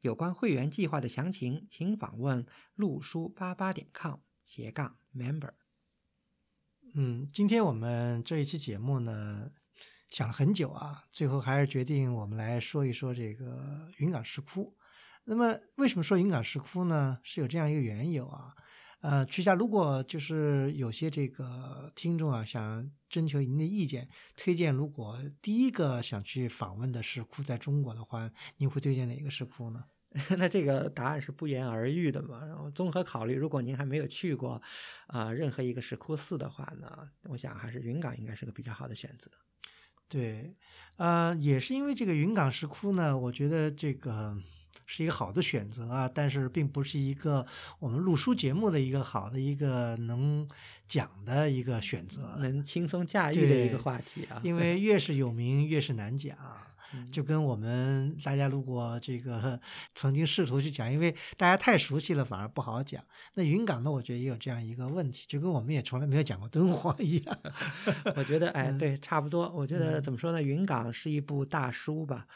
有关会员计划的详情，请访问陆书八八点 com 斜杠 member。嗯，今天我们这一期节目呢，想了很久啊，最后还是决定我们来说一说这个云冈石窟。那么，为什么说云冈石窟呢？是有这样一个缘由啊。呃，曲夏，如果就是有些这个听众啊，想征求您的意见，推荐如果第一个想去访问的石窟在中国的话，您会推荐哪个石窟呢？那这个答案是不言而喻的嘛。然后综合考虑，如果您还没有去过啊任何一个石窟寺的话呢，我想还是云冈应该是个比较好的选择。对，呃，也是因为这个云冈石窟呢，我觉得这个。是一个好的选择啊，但是并不是一个我们录书节目的一个好的一个能讲的一个选择，能轻松驾驭的一个话题啊。因为越是有名越是难讲，就跟我们大家如果这个 曾经试图去讲，因为大家太熟悉了，反而不好讲。那云冈呢，我觉得也有这样一个问题，就跟我们也从来没有讲过敦煌一样。我觉得，哎，对，差不多。我觉得怎么说呢？云冈是一部大书吧。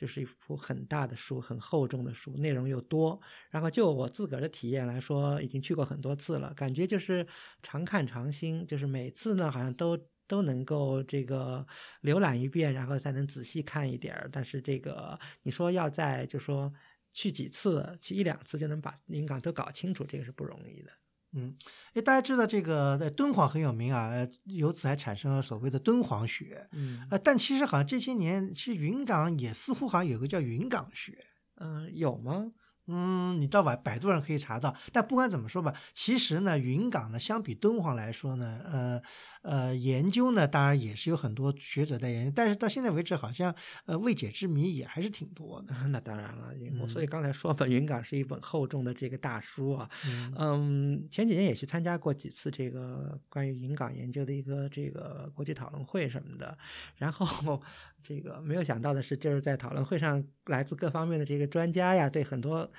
就是一幅很大的书，很厚重的书，内容又多。然后就我自个儿的体验来说，已经去过很多次了，感觉就是常看常新，就是每次呢好像都都能够这个浏览一遍，然后才能仔细看一点儿。但是这个你说要在就说去几次，去一两次就能把云港都搞清楚，这个是不容易的。嗯，哎，大家知道这个在敦煌很有名啊，由此还产生了所谓的敦煌学。嗯，呃，但其实好像这些年，其实云冈也似乎好像有个叫云冈学。嗯，有吗？嗯，你到百百度上可以查到。但不管怎么说吧，其实呢，云冈呢，相比敦煌来说呢，呃。呃，研究呢，当然也是有很多学者在研究，但是到现在为止，好像呃未解之谜也还是挺多的。那当然了，我所以刚才说本云冈是一本厚重的这个大书啊。嗯，前几年也去参加过几次这个关于云冈研究的一个这个国际讨论会什么的，然后这个没有想到的是，就是在讨论会上，来自各方面的这个专家呀，对很多。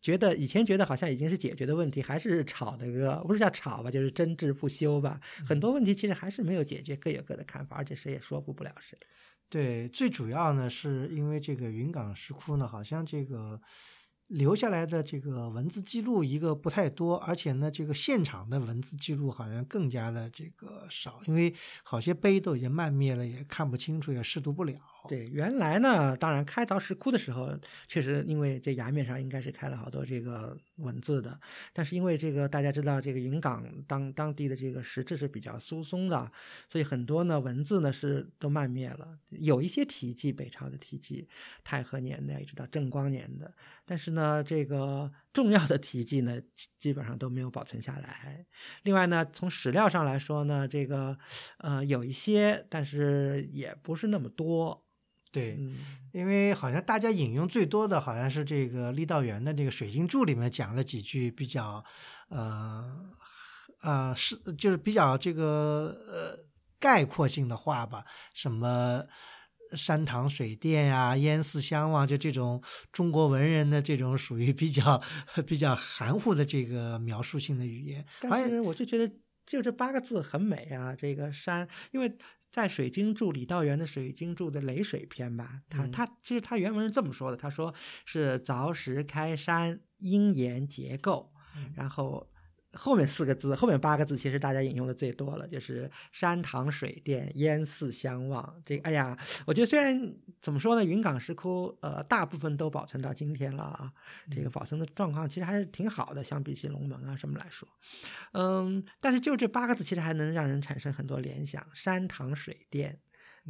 觉得以前觉得好像已经是解决的问题，还是吵的个，不是叫吵吧，就是争执不休吧。很多问题其实还是没有解决，各有各的看法，而且谁也说服不了谁。对，最主要呢是因为这个云冈石窟呢，好像这个。留下来的这个文字记录一个不太多，而且呢，这个现场的文字记录好像更加的这个少，因为好些碑都已经漫灭了，也看不清楚，也试读不了。对，原来呢，当然开凿石窟的时候，确实因为这崖面上应该是开了好多这个文字的，但是因为这个大家知道，这个云冈当当地的这个石质是比较疏松的，所以很多呢文字呢是都漫灭了，有一些题记北朝的题记，太和年的一直到正光年的，但是呢，这个 重要的题记呢基本上都没有保存下来。另外呢，从史料上来说呢，这个呃有一些，但是也不是那么多。对，因为好像大家引用最多的好像是这个郦道元的这个《水经注》里面讲了几句比较，呃，呃，是就是比较这个呃概括性的话吧，什么山堂水殿呀、烟寺相望，就这种中国文人的这种属于比较比较含糊的这个描述性的语言。但是我就觉得就这八个字很美啊，这个山，因为。在《水经注》李道元的《水经注》的雷水篇吧，他他其实他原文是这么说的，他说是凿石开山，阴岩结构，然后。后面四个字，后面八个字，其实大家引用的最多了，就是山塘水殿，烟寺相望。这，哎呀，我觉得虽然怎么说呢，云冈石窟，呃，大部分都保存到今天了啊，这个保存的状况其实还是挺好的，相比起龙门啊什么来说，嗯，但是就这八个字，其实还能让人产生很多联想，山塘水殿。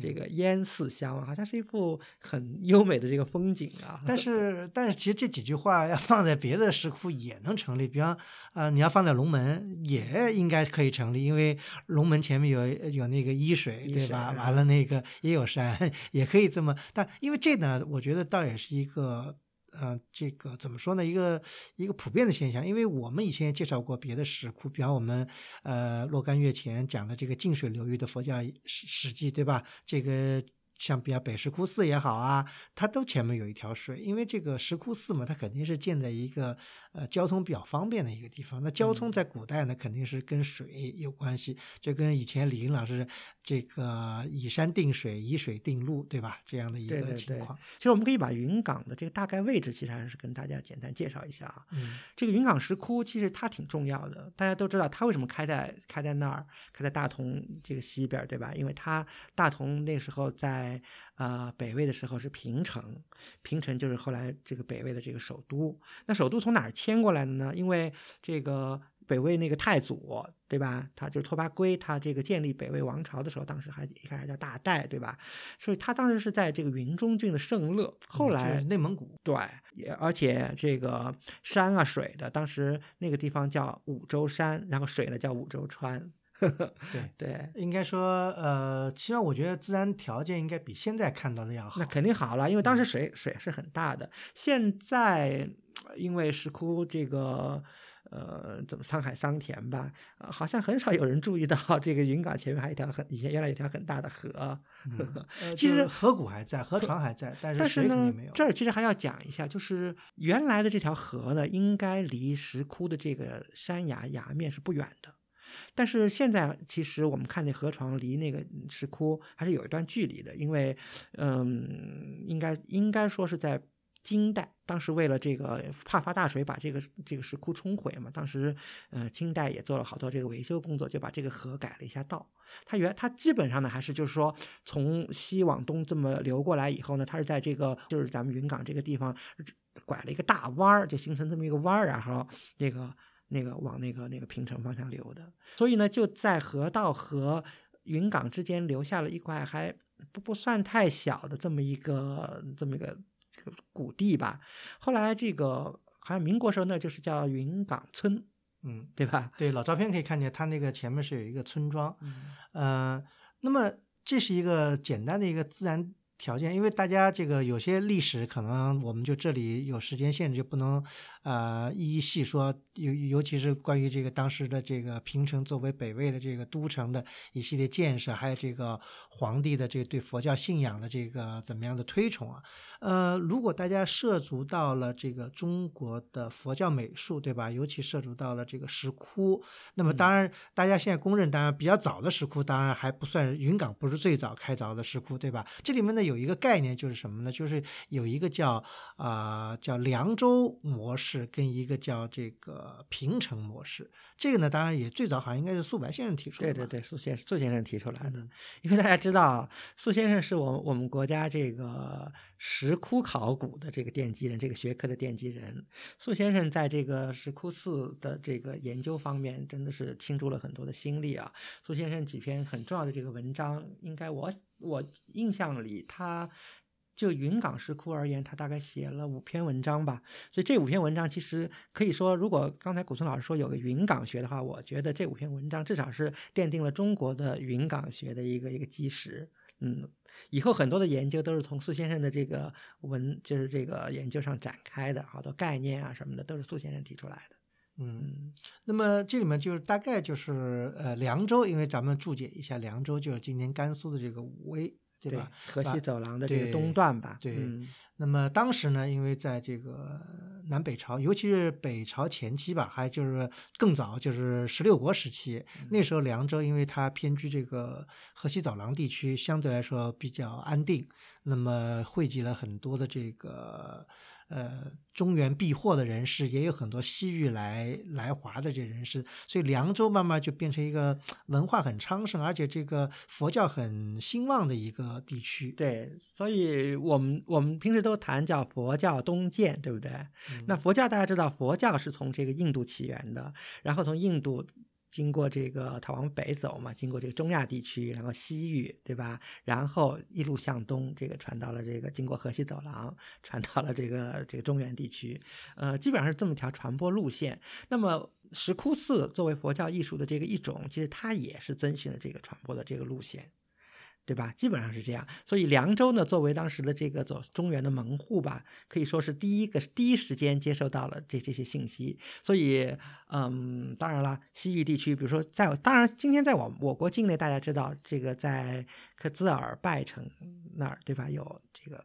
这个烟寺相望，好像是一幅很优美的这个风景啊。但 是，但是其实这几句话要放在别的石窟也能成立，比方啊，你要放在龙门也应该可以成立，因为龙门前面有有那个伊水，对吧？完了那个也有山，也可以这么。但因为这呢，我觉得倒也是一个嗯，这个怎么说呢？一个一个普遍的现象，因为我们以前也介绍过别的石窟，比方我们呃若干月前讲的这个净水流域的佛教史史记，对吧？这个。像比较北石窟寺也好啊，它都前面有一条水，因为这个石窟寺嘛，它肯定是建在一个呃交通比较方便的一个地方。那交通在古代呢，肯定是跟水有关系，就跟以前李英老师这个以山定水，以水定路，对吧？这样的一个情况。其实我们可以把云冈的这个大概位置，其实还是跟大家简单介绍一下啊。嗯，这个云冈石窟其实它挺重要的，大家都知道它为什么开在开在那儿，开在大同这个西边，对吧？因为它大同那时候在。啊，北魏的时候是平城，平城就是后来这个北魏的这个首都。那首都从哪儿迁过来的呢？因为这个北魏那个太祖，对吧？他就是拓跋圭，他这个建立北魏王朝的时候，当时还一开始叫大代，对吧？所以他当时是在这个云中郡的盛乐，后来内蒙古，对，也而且这个山啊水的，当时那个地方叫五洲山，然后水呢叫五洲川。对 对，应该说，呃，起码我觉得自然条件应该比现在看到的要好。那肯定好了，因为当时水水是很大的。现在因为石窟这个，呃，怎么沧海桑田吧，好像很少有人注意到这个云冈前面还有一条很以前原来有条很大的河。其实河谷还在，河床还在，但是但是呢，没有。这儿其实还要讲一下，就是原来的这条河呢，应该离石窟的这个山崖崖面是不远的。但是现在其实我们看那河床离那个石窟还是有一段距离的，因为，嗯，应该应该说是在金代，当时为了这个怕发大水把这个这个石窟冲毁嘛，当时，呃，金代也做了好多这个维修工作，就把这个河改了一下道。它原它基本上呢还是就是说从西往东这么流过来以后呢，它是在这个就是咱们云冈这个地方拐了一个大弯儿，就形成这么一个弯儿，然后那个。那个往那个那个平城方向流的，所以呢，就在河道和云冈之间留下了一块还不不算太小的这么一个这么一个这个谷地吧。后来这个好像民国时候那就是叫云冈村，嗯，对吧？对，老照片可以看见，它那个前面是有一个村庄，嗯，呃，那么这是一个简单的一个自然。条件，因为大家这个有些历史可能我们就这里有时间限制，就不能呃一一细说。尤尤其是关于这个当时的这个平城作为北魏的这个都城的一系列建设，还有这个皇帝的这个对佛教信仰的这个怎么样的推崇啊？呃，如果大家涉足到了这个中国的佛教美术，对吧？尤其涉足到了这个石窟，那么当然大家现在公认，当然比较早的石窟，当然还不算云冈，不是最早开凿的石窟，对吧？这里面呢。有一个概念就是什么呢？就是有一个叫啊叫凉州模式，跟一个叫这个平城模式。这个呢，当然也最早好像应该是苏白先生提出的。对对对，苏先苏先生提出来的。因为大家知道，苏先生是我我们国家这个石窟考古的这个奠基人，这个学科的奠基人。苏先生在这个石窟寺的这个研究方面，真的是倾注了很多的心力啊。苏先生几篇很重要的这个文章，应该我我印象里他。就云冈石窟而言，他大概写了五篇文章吧。所以这五篇文章其实可以说，如果刚才古村老师说有个云冈学的话，我觉得这五篇文章至少是奠定了中国的云冈学的一个一个基石。嗯，以后很多的研究都是从苏先生的这个文，就是这个研究上展开的，好多概念啊什么的都是苏先生提出来的。嗯，那么这里面就是大概就是呃凉州，因为咱们注解一下，凉州就是今天甘肃的这个武威。对吧？河西走廊的这个东段吧。对。那么当时呢，因为在这个南北朝，尤其是北朝前期吧，还就是更早，就是十六国时期，那时候凉州因为它偏居这个河西走廊地区，相对来说比较安定，那么汇集了很多的这个。呃，中原避祸的人士也有很多西域来来华的这人士，所以凉州慢慢就变成一个文化很昌盛，而且这个佛教很兴旺的一个地区。对，所以我们我们平时都谈叫佛教东渐，对不对？那佛教大家知道，佛教是从这个印度起源的，然后从印度。经过这个，它往北走嘛，经过这个中亚地区，然后西域，对吧？然后一路向东，这个传到了这个，经过河西走廊，传到了这个这个中原地区，呃，基本上是这么条传播路线。那么石窟寺作为佛教艺术的这个一种，其实它也是遵循了这个传播的这个路线。对吧？基本上是这样。所以凉州呢，作为当时的这个走中原的门户吧，可以说是第一个第一时间接收到了这这些信息。所以，嗯，当然了，西域地区，比如说在当然今天在我我国境内，大家知道这个在克孜尔拜城那儿，对吧？有这个。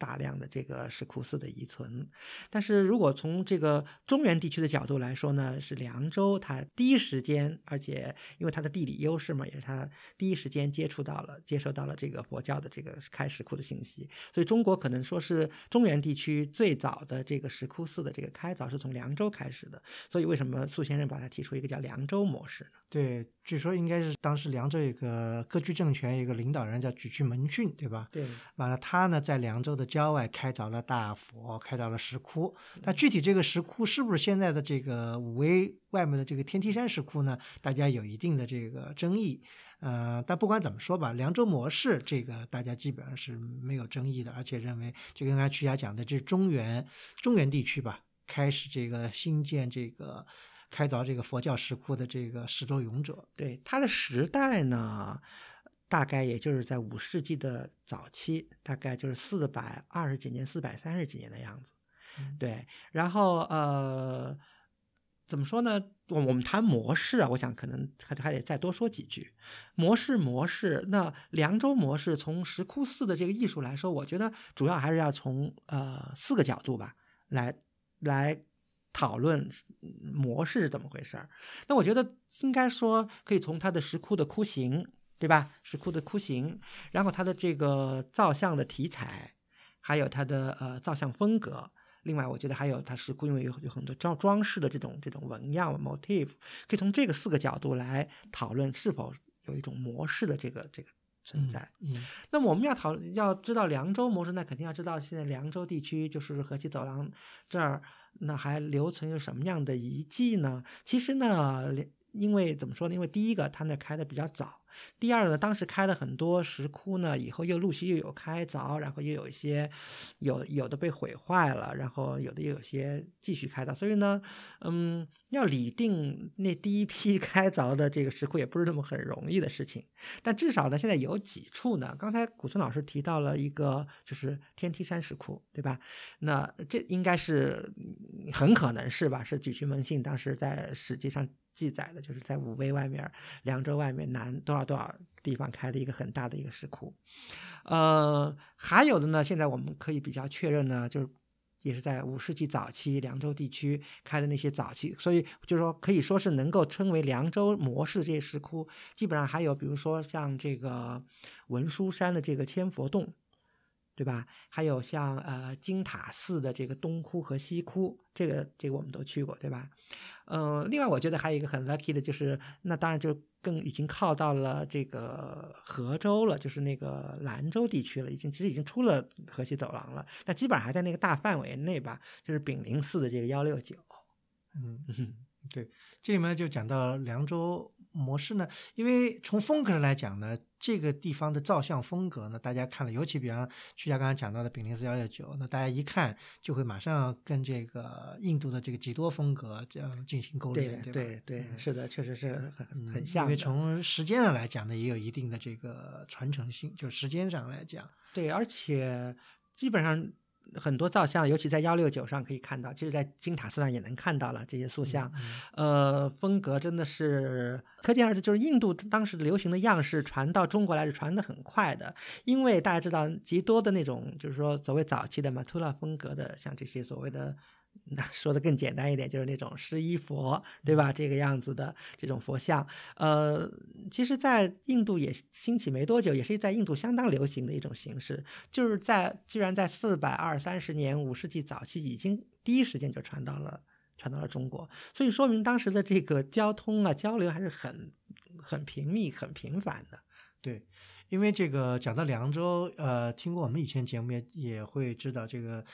大量的这个石窟寺的遗存，但是如果从这个中原地区的角度来说呢，是凉州它第一时间，而且因为它的地理优势嘛，也是它第一时间接触到了、接收到了这个佛教的这个开石窟的信息，所以中国可能说是中原地区最早的这个石窟寺的这个开凿是从凉州开始的。所以为什么苏先生把它提出一个叫凉州模式呢？对，据说应该是当时凉州有个割据政权有个领导人叫举渠门逊，对吧？对，完了他呢在凉州的。郊外开凿了大佛，开凿了石窟。但具体这个石窟是不是现在的这个武威外面的这个天梯山石窟呢？大家有一定的这个争议。呃，但不管怎么说吧，凉州模式这个大家基本上是没有争议的，而且认为就跟刚才曲霞讲的，这是中原中原地区吧，开始这个新建这个开凿这个佛教石窟的这个始作俑者。对他的时代呢？大概也就是在五世纪的早期，大概就是四百二十几年、四百三十几年的样子。对，然后呃，怎么说呢？我我们谈模式啊，我想可能还还得再多说几句。模式模式，那凉州模式从石窟寺的这个艺术来说，我觉得主要还是要从呃四个角度吧来来讨论模式是怎么回事儿。那我觉得应该说可以从它的石窟的窟形。对吧？石窟的窟形，然后它的这个造像的题材，还有它的呃造像风格。另外，我觉得还有它石窟，因为有有很多装装饰的这种这种纹样 motif，可以从这个四个角度来讨论是否有一种模式的这个这个存在。嗯，那么我们要讨要知道凉州模式，那肯定要知道现在凉州地区就是河西走廊这儿，那还留存有什么样的遗迹呢？其实呢，因为怎么说呢？因为第一个，它那开的比较早。第二呢，当时开了很多石窟呢，以后又陆续又有开凿，然后又有一些有有的被毁坏了，然后有的又有些继续开凿，所以呢，嗯，要拟定那第一批 开凿的这个石窟也不是那么很容易的事情。但至少呢，现在有几处呢，刚才古村老师提到了一个，就是天梯山石窟，对吧？那这应该是很可能是吧？是举渠门信当时在史记上。记载的就是在武威外面、凉州外面南多少多少地方开的一个很大的一个石窟，呃，还有的呢，现在我们可以比较确认呢，就是也是在五世纪早期凉州地区开的那些早期，所以就是说可以说是能够称为凉州模式这些石窟，基本上还有比如说像这个文殊山的这个千佛洞。对吧？还有像呃金塔寺的这个东窟和西窟，这个这个我们都去过，对吧？嗯，另外我觉得还有一个很 lucky 的就是，那当然就更已经靠到了这个河州了，就是那个兰州地区了，已经其实已经出了河西走廊了，那基本上还在那个大范围内吧，就是炳灵寺的这个幺六九。嗯，对，这里面就讲到凉州。模式呢？因为从风格上来讲呢，这个地方的造像风格呢，大家看了，尤其比方曲家刚刚讲到的丙零四幺六九，那大家一看就会马上跟这个印度的这个几多风格这样进行勾连，对对对，是的，确实是很很像。因为从时间上来讲呢，也有一定的这个传承性，就时间上来讲。对，而且基本上。很多造像，尤其在幺六九上可以看到，其实，在金塔寺上也能看到了这些塑像。呃，风格真的是可见而知，就是印度当时流行的样式传到中国来是传的很快的。因为大家知道，极多的那种，就是说所谓早期的马图拉风格的，像这些所谓的。那说的更简单一点，就是那种湿衣佛，对吧？这个样子的这种佛像，呃，其实，在印度也兴起没多久，也是在印度相当流行的一种形式。就是在居然在四百二三十年五世纪早期，已经第一时间就传到了传到了中国，所以说明当时的这个交通啊交流还是很很频密、很频繁的。对，因为这个讲到凉州，呃，听过我们以前节目也也会知道这个。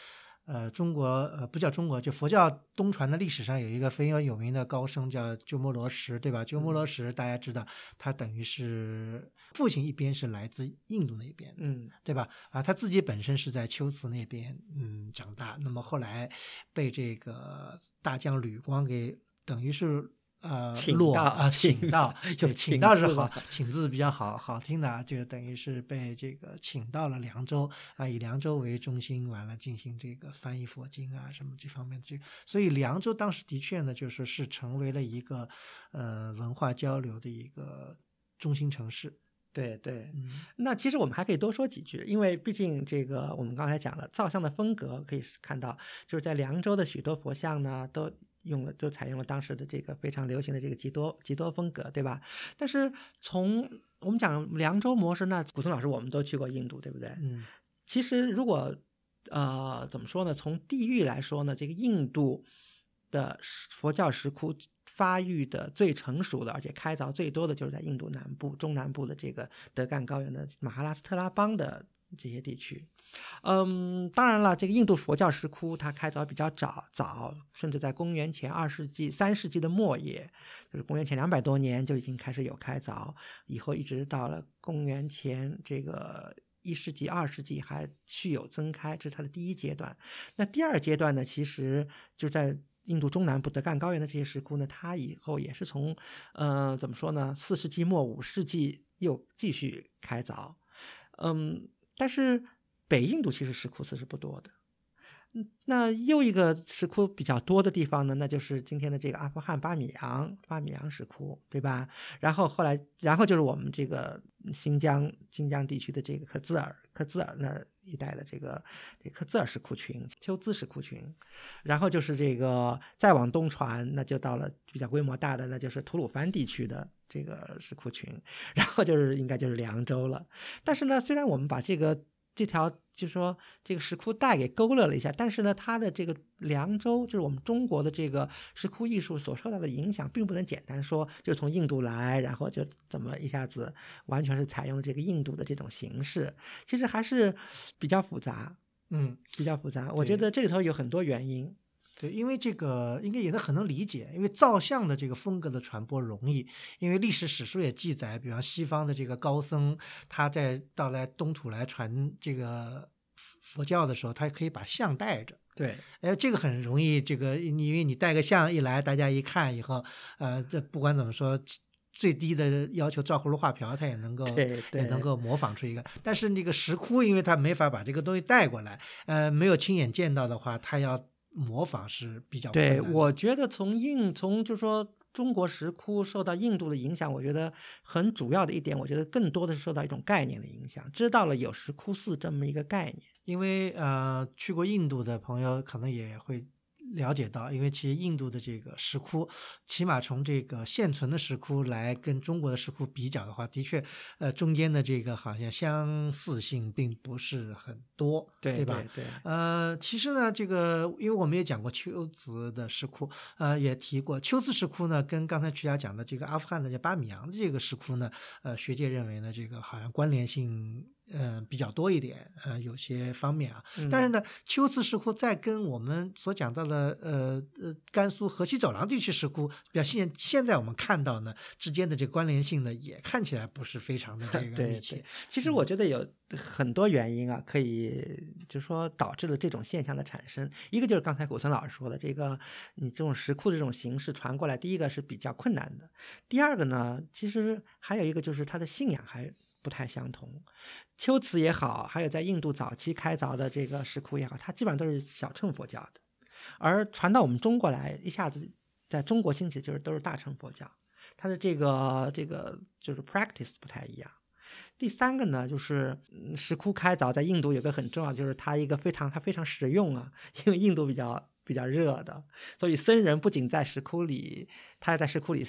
呃，中国呃不叫中国，就佛教东传的历史上有一个非常有名的高僧叫鸠摩罗什，对吧？鸠摩罗什大家知道，他等于是父亲一边是来自印度那边，嗯，对吧？啊，他自己本身是在龟兹那边嗯长大，那么后来被这个大将吕光给等于是呃请到落啊，请 请到，有，请请到是好，请字比较好好听的啊，就等于是被这个请到了凉州啊，以凉州为中心，完了进行这个翻译佛经啊什么这方面的这，所以凉州当时的确呢，就是是成为了一个呃文化交流的一个中心城市。对对，嗯那其实我们还可以多说几句，因为毕竟这个我们刚才讲了造像的风格，可以看到就是在凉州的许多佛像呢，都用了就采用了当时的这个非常流行的这个吉多吉多风格，对吧？但是从我们讲凉州模式，那古松老师我们都去过印度，对不对？嗯其实如果呃怎么说呢？从地域来说呢，这个印度的佛教石窟发育的最成熟的，而且开凿最多的就是在印度南部、中南部的这个德干高原的马哈拉斯特拉邦的这些地区。嗯，当然了，这个印度佛教石窟它开凿比较早，早，甚至在公元前二世纪、三世纪的末叶，就是公元前两百多年就已经开始有开凿，以后一直到了公元前这个一世纪、二世纪还续有增开，这是它的第一阶段。那第二阶段呢，其实就在印度中南部德干高原的这些石窟呢，它以后也是从呃怎么说呢，四世纪末五世纪又继续开凿，嗯，但是北印度其实石窟寺是不多的。嗯，那又一个石窟比较多的地方呢，那就是今天的这个阿富汗巴米扬巴米扬石窟，对吧？然后后来，然后就是我们这个新疆新疆地区的这个克孜尔克孜尔那儿一带的这个这克孜尔石窟群、丘兹石窟群，然后就是这个再往东传，那就到了比较规模大的，那就是吐鲁番地区的这个石窟群，然后就是应该就是凉州了。但是呢，虽然我们把这个这条就是说这个石窟带给勾勒了一下，但是呢，它的这个凉州就是我们中国的这个石窟艺术所受到的影响，并不能简单说就是从印度来，然后就怎么一下子完全是采用这个印度的这种形式，其实还是比较复杂，嗯，比较复杂。我觉得这里头有很多原因。对，因为这个应该也能很能理解，因为造像的这个风格的传播容易，因为历史史书也记载，比方西方的这个高僧，他在到来东土来传这个佛佛教的时候，他可以把像带着。对，哎，这个很容易，这个你因为你带个像一来，大家一看以后，呃，这不管怎么说，最低的要求照葫芦画瓢，他也能够也能够模仿出一个。但是那个石窟，因为他没法把这个东西带过来，呃，没有亲眼见到的话，他要模仿是比较困对，我觉得从印从就说中国石窟受到印度的影响，我觉得很主要的一点，我觉得更多的是受到一种概念的影响，知道了有石窟寺这么一个概念。因为呃，去过印度的朋友可能也会了解到，因为其实印度的这个石窟，起码从这个现存的石窟来跟中国的石窟比较的话，的确，呃，中间的这个好像相似性并不是很多，对吧？对呃，其实呢，这个因为我们也讲过秋兹的石窟，呃，也提过秋兹石窟呢，跟刚才曲家讲的这个阿富汗的这巴米扬的这个石窟呢，呃，学界认为呢，这个好像关联性。呃，比较多一点，呃，有些方面啊，但是呢，秋瓷石窟在跟我们所讲到的，呃呃，甘肃河西走廊地区石窟表现，现在我们看到呢之间的这个关联性呢，也看起来不是非常的这个 对密切。其实我觉得有很多原因啊，可以就说导致了这种现象的产生。一个就是刚才古村老师说的，这个你这种石窟这种形式传过来，第一个是比较困难的，第二个呢，其实还有一个就是它的信仰还不太相同。秋瓷也好，还有在印度早期开凿的这个石窟也好，它基本上都是小乘佛教的，而传到我们中国来，一下子在中国兴起就是都是大乘佛教，它的这个这个就是 practice 不太一样。第三个呢，就是石窟开凿在印度有个很重要，就是它一个非常它非常实用啊，因为印度比较比较热的，所以僧人不仅在石窟里，他要在石窟里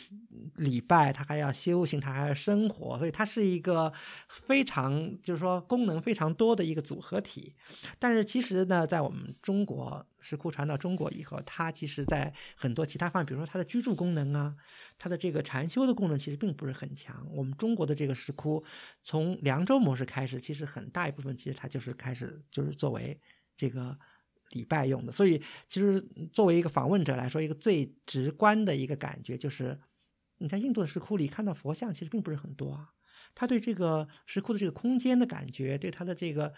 礼拜，他还要修行，他还要生活，所以它是一个非常就是说功能非常多的一个组合体。但是其实呢，在我们中国石窟传到中国以后，它其实在很多其他方面，比如说它的居住功能啊，它的这个禅修的功能其实并不是很强。我们中国的这个石窟从凉州模式开始，其实很大一部分其实它就是开始就是作为这个礼拜用的。所以其实作为一个访问者来说，一个最直观的一个感觉就是，你在印度的石窟里看到佛像其实并不是很多啊。他对这个石窟的这个空间的感觉，对它的这个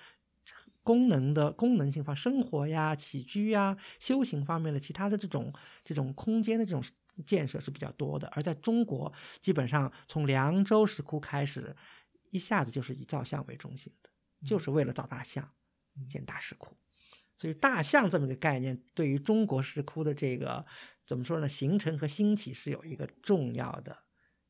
功能的功能性方生活呀、起居呀、修行方面的其他的这种这种空间的这种建设是比较多的。而在中国，基本上从凉州石窟开始，一下子就是以造像为中心的，就是为了造大象，建大石窟。所以大象这么个概念，对于中国石窟的这个怎么说呢？形成和兴起是有一个重要的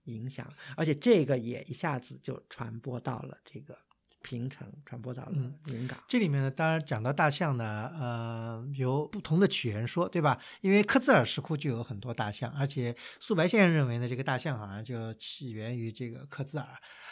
影响，而且这个也一下子就传播到了这个平城，传播到了云冈。这里面呢，当然讲到大象呢，呃，有不同的起源说，对吧？因为克孜尔石窟就有很多大象，而且素白先生认为呢，这个大象好像就起源于这个克孜尔。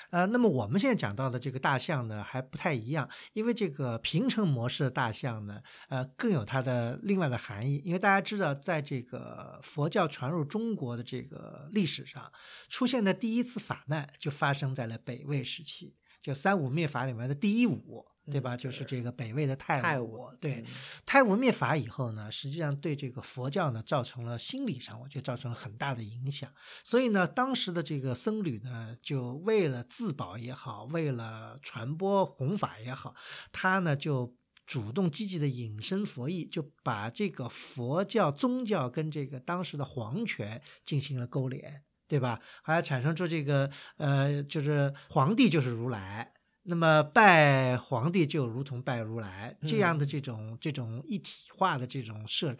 呃，那么我们现在讲到的这个大象呢，还不太一样，因为这个平城模式的大象呢，呃，更有它的另外的含义。因为大家知道，在这个佛教传入中国的这个历史上，出现的第一次法难就发生在了北魏时期，就三武灭法里面的第一武。对吧？就是这个北魏的太武，对，太武灭法以后呢，实际上对这个佛教呢，造成了心理上，我觉得造成了很大的影响。所以呢，当时的这个僧侣呢，就为了自保也好，为了传播弘法也好，他呢就主动积极的引申佛意，就把这个佛教宗教跟这个当时的皇权进行了勾连，对吧？还要产生出这个呃，就是皇帝就是如来。那么拜皇帝就如同拜如来这样的这种这种一体化的这种设。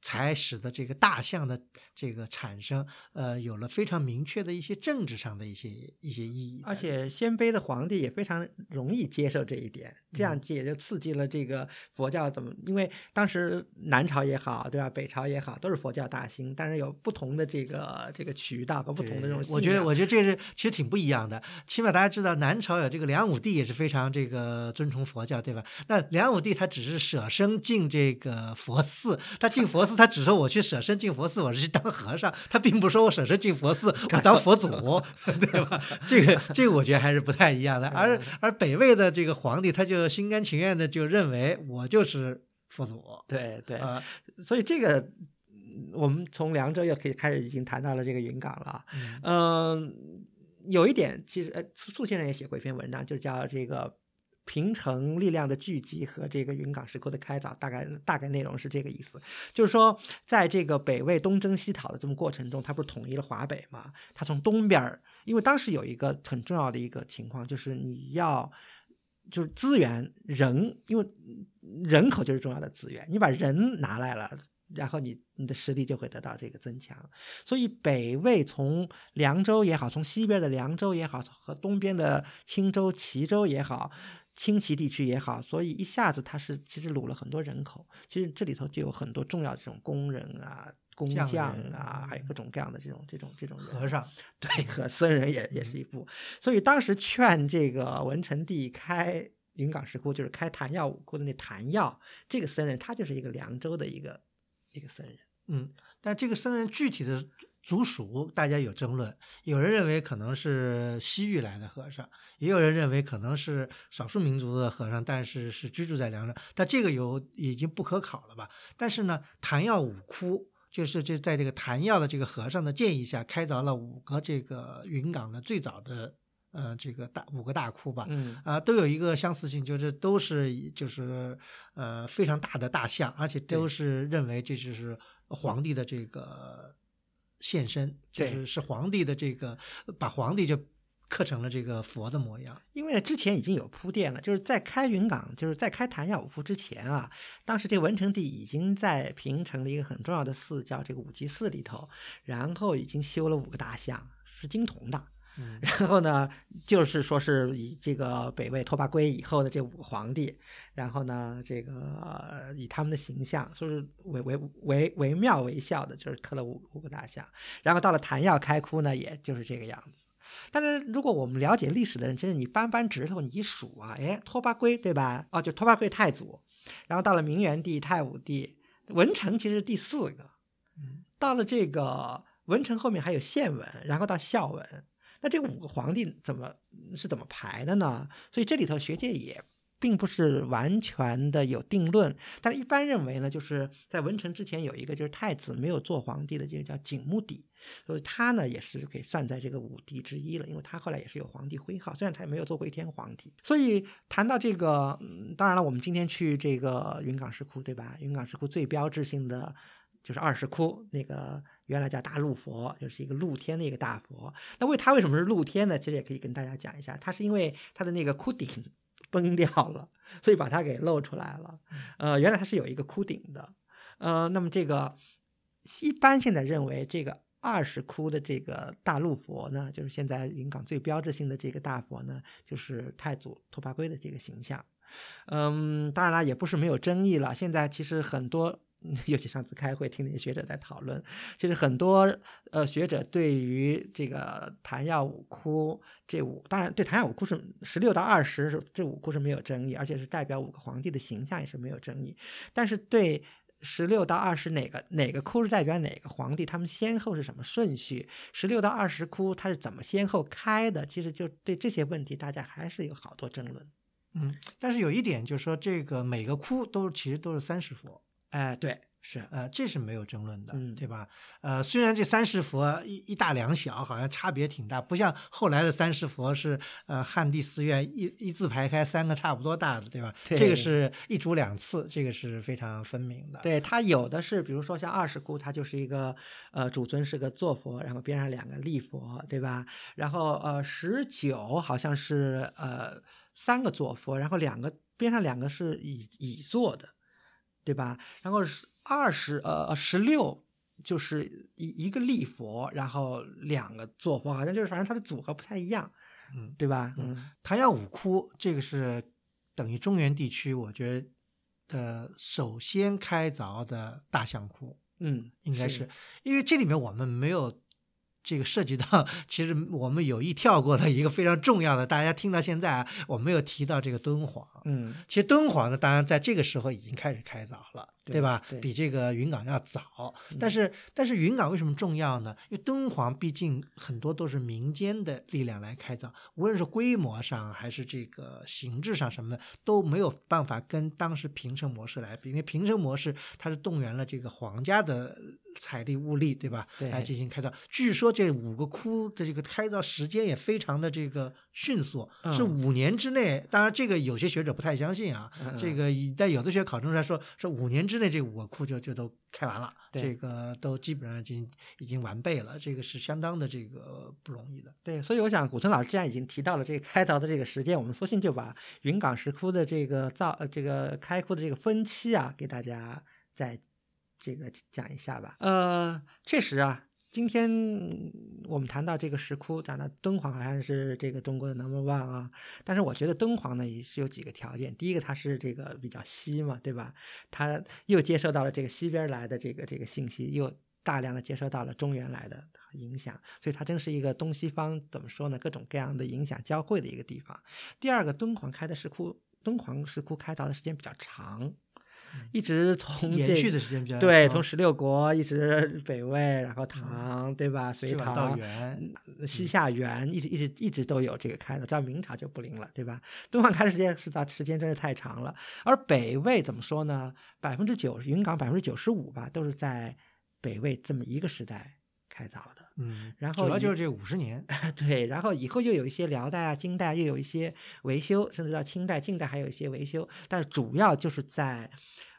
才使得这个大象的这个产生，呃，有了非常明确的一些政治上的一些一些意义。而且鲜卑的皇帝也非常容易接受这一点，这样也就刺激了这个佛教怎么？因为当时南朝也好，对吧？北朝也好，都是佛教大兴，但是有不同的这个这个渠道和不同的这种。我觉得，我觉得这是其实挺不一样的。起码大家知道，南朝有这个梁武帝也是非常这个尊崇佛教，对吧？那梁武帝他只是舍身进这个佛寺，他进佛。他只说我去舍身进佛寺，我是去当和尚。他并不说我舍身进佛寺，我当佛祖，对吧？这个这个我觉得还是不太一样的。而而北魏的这个皇帝，他就心甘情愿的就认为我就是佛祖。对对，所以这个我们从凉州又可以开始已经谈到了这个云冈了。嗯，有一点其实呃，苏先生也写过一篇文章，就叫这个。平城力量的聚集和这个云冈石窟的开凿，大概大概内容是这个意思，就是说，在这个北魏东征西讨的这么过程中，他不是统一了华北嘛？他从东边，因为当时有一个很重要的一个情况，就是你要就是资源人，因为人口就是重要的资源，你把人拿来了，然后你你的实力就会得到这个增强。所以北魏从凉州也好，从西边的凉州也好，和东边的青州、齐州也好。清齐地区也好，所以一下子他是其实掳了很多人口。其实这里头就有很多重要的这种工人啊、工匠啊，还有各种各样的这种这种这种和尚，对，和僧人也也是一部。所以当时劝这个文成帝开云冈石窟，就是开昙曜武窟的那昙曜这个僧人，他就是一个凉州的一个一个僧人。嗯，但这个僧人具体的。族属大家有争论，有人认为可能是西域来的和尚，也有人认为可能是少数民族的和尚，但是是居住在梁山，但这个有已经不可考了吧？但是呢，昙曜五窟就是这在这个昙曜的这个和尚的建议下，开凿了五个这个云冈的最早的呃这个大五个大窟吧，嗯啊都有一个相似性，就是都是就是呃非常大的大象，而且都是认为这就是皇帝的这个。现身就是是皇帝的这个，把皇帝就刻成了这个佛的模样。因为之前已经有铺垫了，就是在开云岗，就是在开昙曜五窟之前啊，当时这文成帝已经在平城的一个很重要的寺叫这个五吉寺里头，然后已经修了五个大像，是金铜的。然后呢，就是说是以这个北魏拓跋圭以后的这五个皇帝，然后呢，这个以他们的形象，说是惟惟惟惟妙惟肖的，就是刻了五五个大像。然后到了昙曜开窟呢，也就是这个样子。但是如果我们了解历史的人，其实你扳扳指头，你一数啊，哎，拓跋圭对吧？哦，就拓跋圭太祖，然后到了明元帝、太武帝，文成其实是第四个。到了这个文成后面还有献文，然后到孝文。那这五个皇帝怎么是怎么排的呢？所以这里头学界也并不是完全的有定论，但是一般认为呢，就是在文成之前有一个就是太子没有做皇帝的这个叫景穆底，所以他呢也是给算在这个五帝之一了，因为他后来也是有皇帝徽号，虽然他也没有做过一天皇帝。所以谈到这个，嗯当然了，我们今天去这个云冈石窟，对吧？云冈石窟最标志性的就是二十窟，那个原来叫大陆佛，就是一个露天的一个大佛。那为它为什么是露天呢？其实也可以跟大家讲一下，它是因为它的那个窟顶 崩掉了，所以把它给露出来了。呃，原来它是有一个窟顶的。呃，那么这个一般现在认为这个二十窟的这个大陆佛呢，就是现在云冈最标志性的这个大佛呢，就是太祖拓跋圭的这个形象。嗯，当然了，也不是没有争议了。现在其实很多，尤其上次开会听那些学者在讨论，其实很多呃学者对于这个昙曜五窟这五，当然对昙曜五窟是十六到二十这五窟是没有争议，而且是代表五个皇帝的形象也是没有争议。但是对十六到二十哪个哪个窟是代表哪个皇帝，他们先后是什么顺序？十六到二十窟它是怎么先后开的？其实就对这些问题，大家还是有好多争论。嗯，但是有一点就是说，这个每个窟都其实都是三十佛，哎，对，是，呃，这是没有争论的，嗯对吧？呃，虽然这三世佛一一大两小，好像差别挺大，不像后来的三世佛是呃汉地寺院一一字排开三个差不多大的，对吧？对这个是一主两次，这个是非常分明的。对，它有的是，比如说像二世窟，它就是一个呃主尊是个坐佛，然后边上两个立佛，对吧？然后呃十九好像是呃三个坐佛，然后两个边上两个是倚倚坐的，对吧？然后是二十呃十六。就是一一个立佛，然后两个坐佛，好像就是反正它的组合不太一样，嗯，对吧？嗯唐药五窟这个是等于中原地区，我觉得呃首先开凿的大象窟。嗯，应该是，因为这里面我们没有这个涉及到，其实我们有意跳过的一个非常重要的，大家听到现在啊，我没有提到这个敦煌。嗯其实敦煌呢，当然在这个时候已经开始开凿了，对对吧？对比这个云冈要早。嗯但是，但是云冈为什么重要呢？因为敦煌毕竟很多都是民间的力量来开凿，无论是规模上还是这个形制上什么的，都没有办法跟当时平城模式来比。因为平城模式它是动员了这个皇家的财力物力，对吧？对来进行开凿。据说这五个窟的这个开凿时间也非常的这个迅速，是嗯五年之内。当然，这个有些学者不太相信啊。嗯这个以在有的学者考证出来说，说五年之内这五个窟就就都开完了，这个都基本上已经已经完备了，这个是相当的这个不容易的。对，所以我想，古村老师既然已经提到了这个开凿的这个时间，我们索性就把云冈石窟的这个造呃这个开窟的这个分期啊，给大家再这个讲一下吧。呃，确实啊，今天我们谈到这个石窟，讲到敦煌好像是这个中国的 number one 啊，但是我觉得敦煌呢也是有几个条件，第一个它是这个比较西嘛，对吧？它又接受到了这个西边来的这个这个信息，又大量的接收到了中原来的影响，所以它真是一个东西方怎么说呢？各种各样的影响交汇的一个地方。第二个，敦煌开的石窟，敦煌石窟开凿的时间比较长，一直从延续的时间比较对，从十六国一直北魏，然后唐，对吧？隋唐、西夏、元，一直一直一直都有这个开的，到明朝就不灵了，对吧？敦煌开的时间是在时间真是太长了，而北魏怎么说呢？百分之九十云冈百分之九十五吧，都是在北魏这么一个时代开凿的。嗯，然后主要就是这五十年，对，然后以后又有一些辽代啊、金代又有一些维修，甚至到清代、近代还有一些维修，但是主要就是在，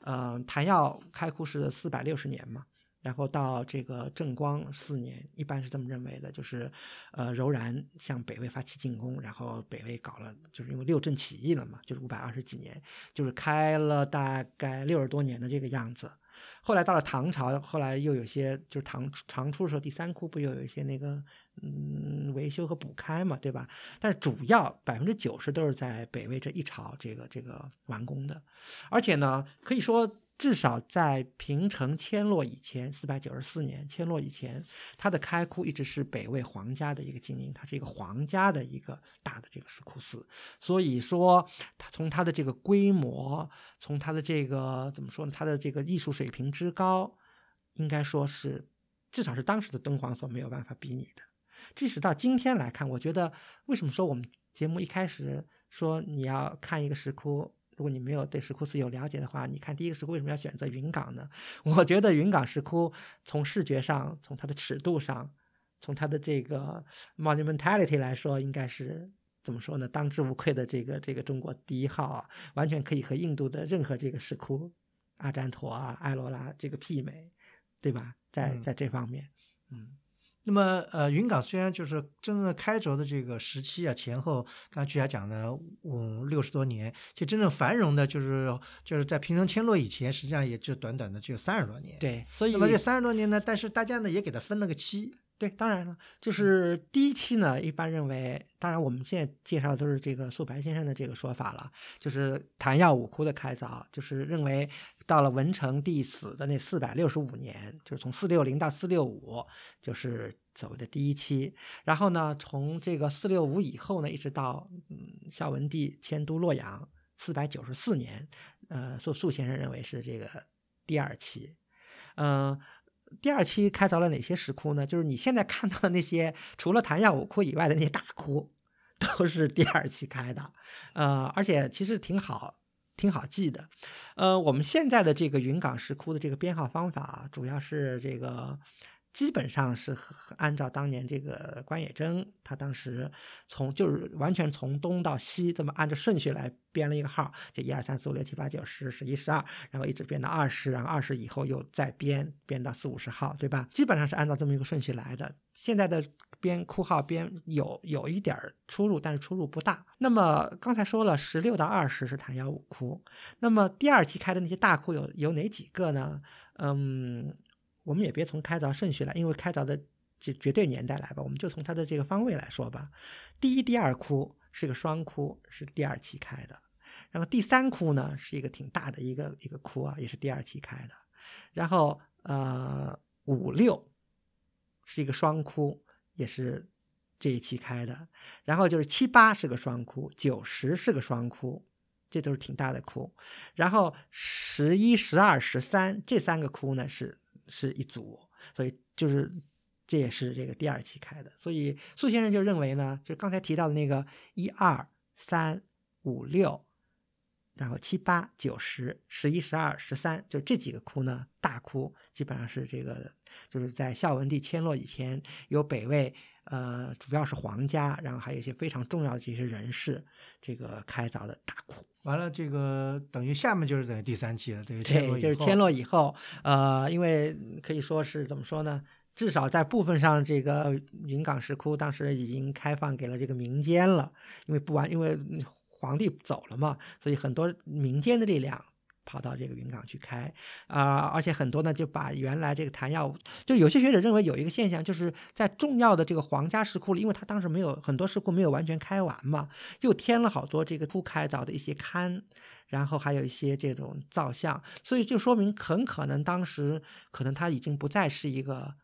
呃，谭耀开库是四百六十年嘛，然后到这个正光四年，一般是这么认为的，就是，呃，柔然向北魏发起进攻，然后北魏搞了，就是因为六镇起义了嘛，就是五百二十几年，就是开了大概六十多年的这个样子。后来到了唐朝，后来又有些就是唐唐初的时候，第三窟不又有一些那个嗯维修和补开嘛，对吧？但是主要百分之九十都是在北魏这一朝这个这个完工的，而且呢，可以说至少在平城迁落以前，四百九十四年迁落以前，它的开窟一直是北魏皇家的一个经营，它是一个皇家的一个大的这个石窟寺，所以说它从它的这个规模，从它的这个怎么说呢，它的这个艺术水平之高，应该说是至少是当时的敦煌所没有办法比拟的。即使到今天来看，我觉得为什么说我们节目一开始说你要看一个石窟，如果你没有对石窟寺有了解的话，你看第一个石窟为什么要选择云冈呢？我觉得云冈石窟从视觉上，从它的尺度上，从它的这个 monumentality 来说，应该是怎么说呢？当之无愧的这个这个中国第一号啊，完全可以和印度的任何这个石窟，阿占陀啊、埃罗拉这个媲美，对吧？在在这方面，嗯。那么，呃，云冈虽然就是真正的开凿的这个时期啊，前后，刚才曲霞讲的五六十多年，其实真正繁荣的，就是就是在平城迁落以前，实际上也就短短的只有三十多年。对，所以那么这三十多年呢，但是大家呢也给它分了个期。对，当然了，就是第一期呢，一般认为，当然我们现在介绍都是这个素白先生的这个说法了，就是昙曜五窟的开凿，就是认为。到了文成帝死的那四百六十五年，就是从四六零到四六五，就是所谓的第一期。然后呢，从这个四六五以后呢，一直到嗯孝文帝迁都洛阳四百九十四年，呃，素素先生认为是这个第二期。嗯，第二期开凿了哪些石窟呢？就是你现在看到的那些，除了昙曜五窟以外的那些大窟，都是第二期开的。呃，而且其实挺好。挺好记的，呃，我们现在的这个云冈石窟的这个编号方法，主要是这个。基本上是按照当年这个关野征，他当时从就是完全从东到西这么按照顺序来编了一个号，就一二三四五六七八九十十一十二，然后一直编到二十，然后二十以后又再编编到四五十号，对吧？基本上是按照这么一个顺序来的。现在的编库号编有有一点出入，但是出入不大。那么刚才说了，十六到二十是弹药五窟，那么第二期开的那些大库有有哪几个呢？嗯。我们也别从开凿顺序来，因为开凿的绝绝对年代来吧，我们就从它的这个方位来说吧。第一、第二窟是个双窟，是第二期开的。然后第三窟呢是一个挺大的一个一个窟啊，也是第二期开的。然后呃五六是一个双窟，也是这一期开的。然后就是七八是个双窟，九十是个双窟，这都是挺大的窟。然后十一、十二、十三这三个窟呢是。是一组，所以就是这也是这个第二期开的，所以苏先生就认为呢，就刚才提到的那个一二三五六，然后七八九十十一十二十三，就这几个窟呢，大窟基本上是这个，就是在孝文帝迁落以前，有北魏呃，主要是皇家，然后还有一些非常重要的这些人士，这个开凿的大窟。完了，这个等于下面就是等于第三期了，对，就是迁落以后，呃，因为可以说是怎么说呢？至少在部分上，这个云冈石窟当时已经开放给了这个民间了，因为不完，因为皇帝走了嘛，所以很多民间的力量。跑到这个云冈去开啊，而且很多呢就把原来这个弹药，就有些学者认为有一个现象，就是在重要的这个皇家石窟里，因为他当时没有很多石窟没有完全开完嘛，又添了好多这个不开凿的一些龛，然后还有一些这种造像，所以就说明很可能当时可能它已经不再是一个，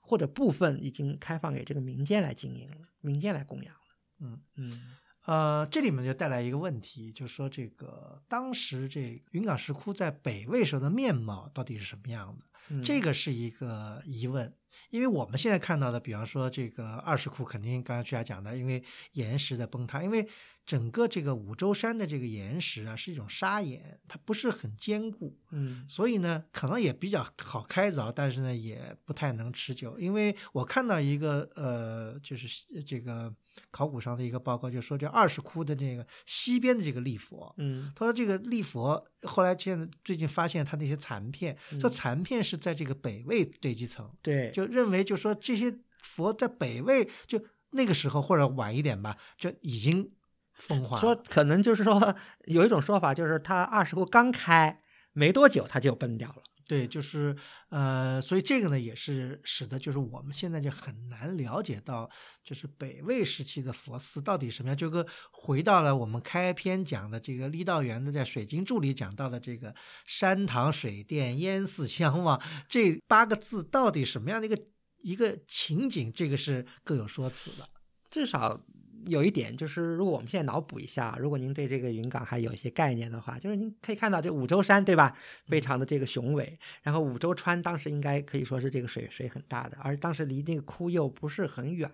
或者部分已经开放给这个民间来经营了，民间来供养了。嗯嗯。呃，这里面就带来一个问题，就是说这个当时这云冈石窟在北魏时候的面貌到底是什么样的？这个是一个疑问，因为我们现在看到的，比方说这个二石窟，肯定刚才徐家讲的，因为岩石的崩塌，因为。整个这个五洲山的这个岩石啊，是一种砂岩，它不是很坚固，嗯，所以呢，可能也比较好开凿，但是呢，也不太能持久。因为我看到一个呃，就是这个考古上的一个报告，就说这二十窟的这个西边的这个立佛，嗯，他说这个立佛后来现在最近发现它那些残片，说残片是在这个北魏堆积层，对，就认为就说这些佛在北魏就那个时候或者晚一点吧，就已经。风化说可能就是说有一种说法，就是它二十窟刚开没多久，它就崩掉了。对，就是呃，所以这个呢，也是使得就是我们现在就很难了解到，就是北魏时期的佛寺到底什么样。就跟回到了我们开篇讲的这个郦道元的在《水经注》里讲到的这个“山堂水殿烟寺相望”这八个字，到底什么样的一个一个情景，这个是各有说辞的。至少。有一点就是，如果我们现在脑补一下，如果您对这个云冈还有一些概念的话，就是您可以看到这五洲山，对吧？非常的这个雄伟。然后五洲川当时应该可以说是这个水水很大的，而当时离那个窟又不是很远。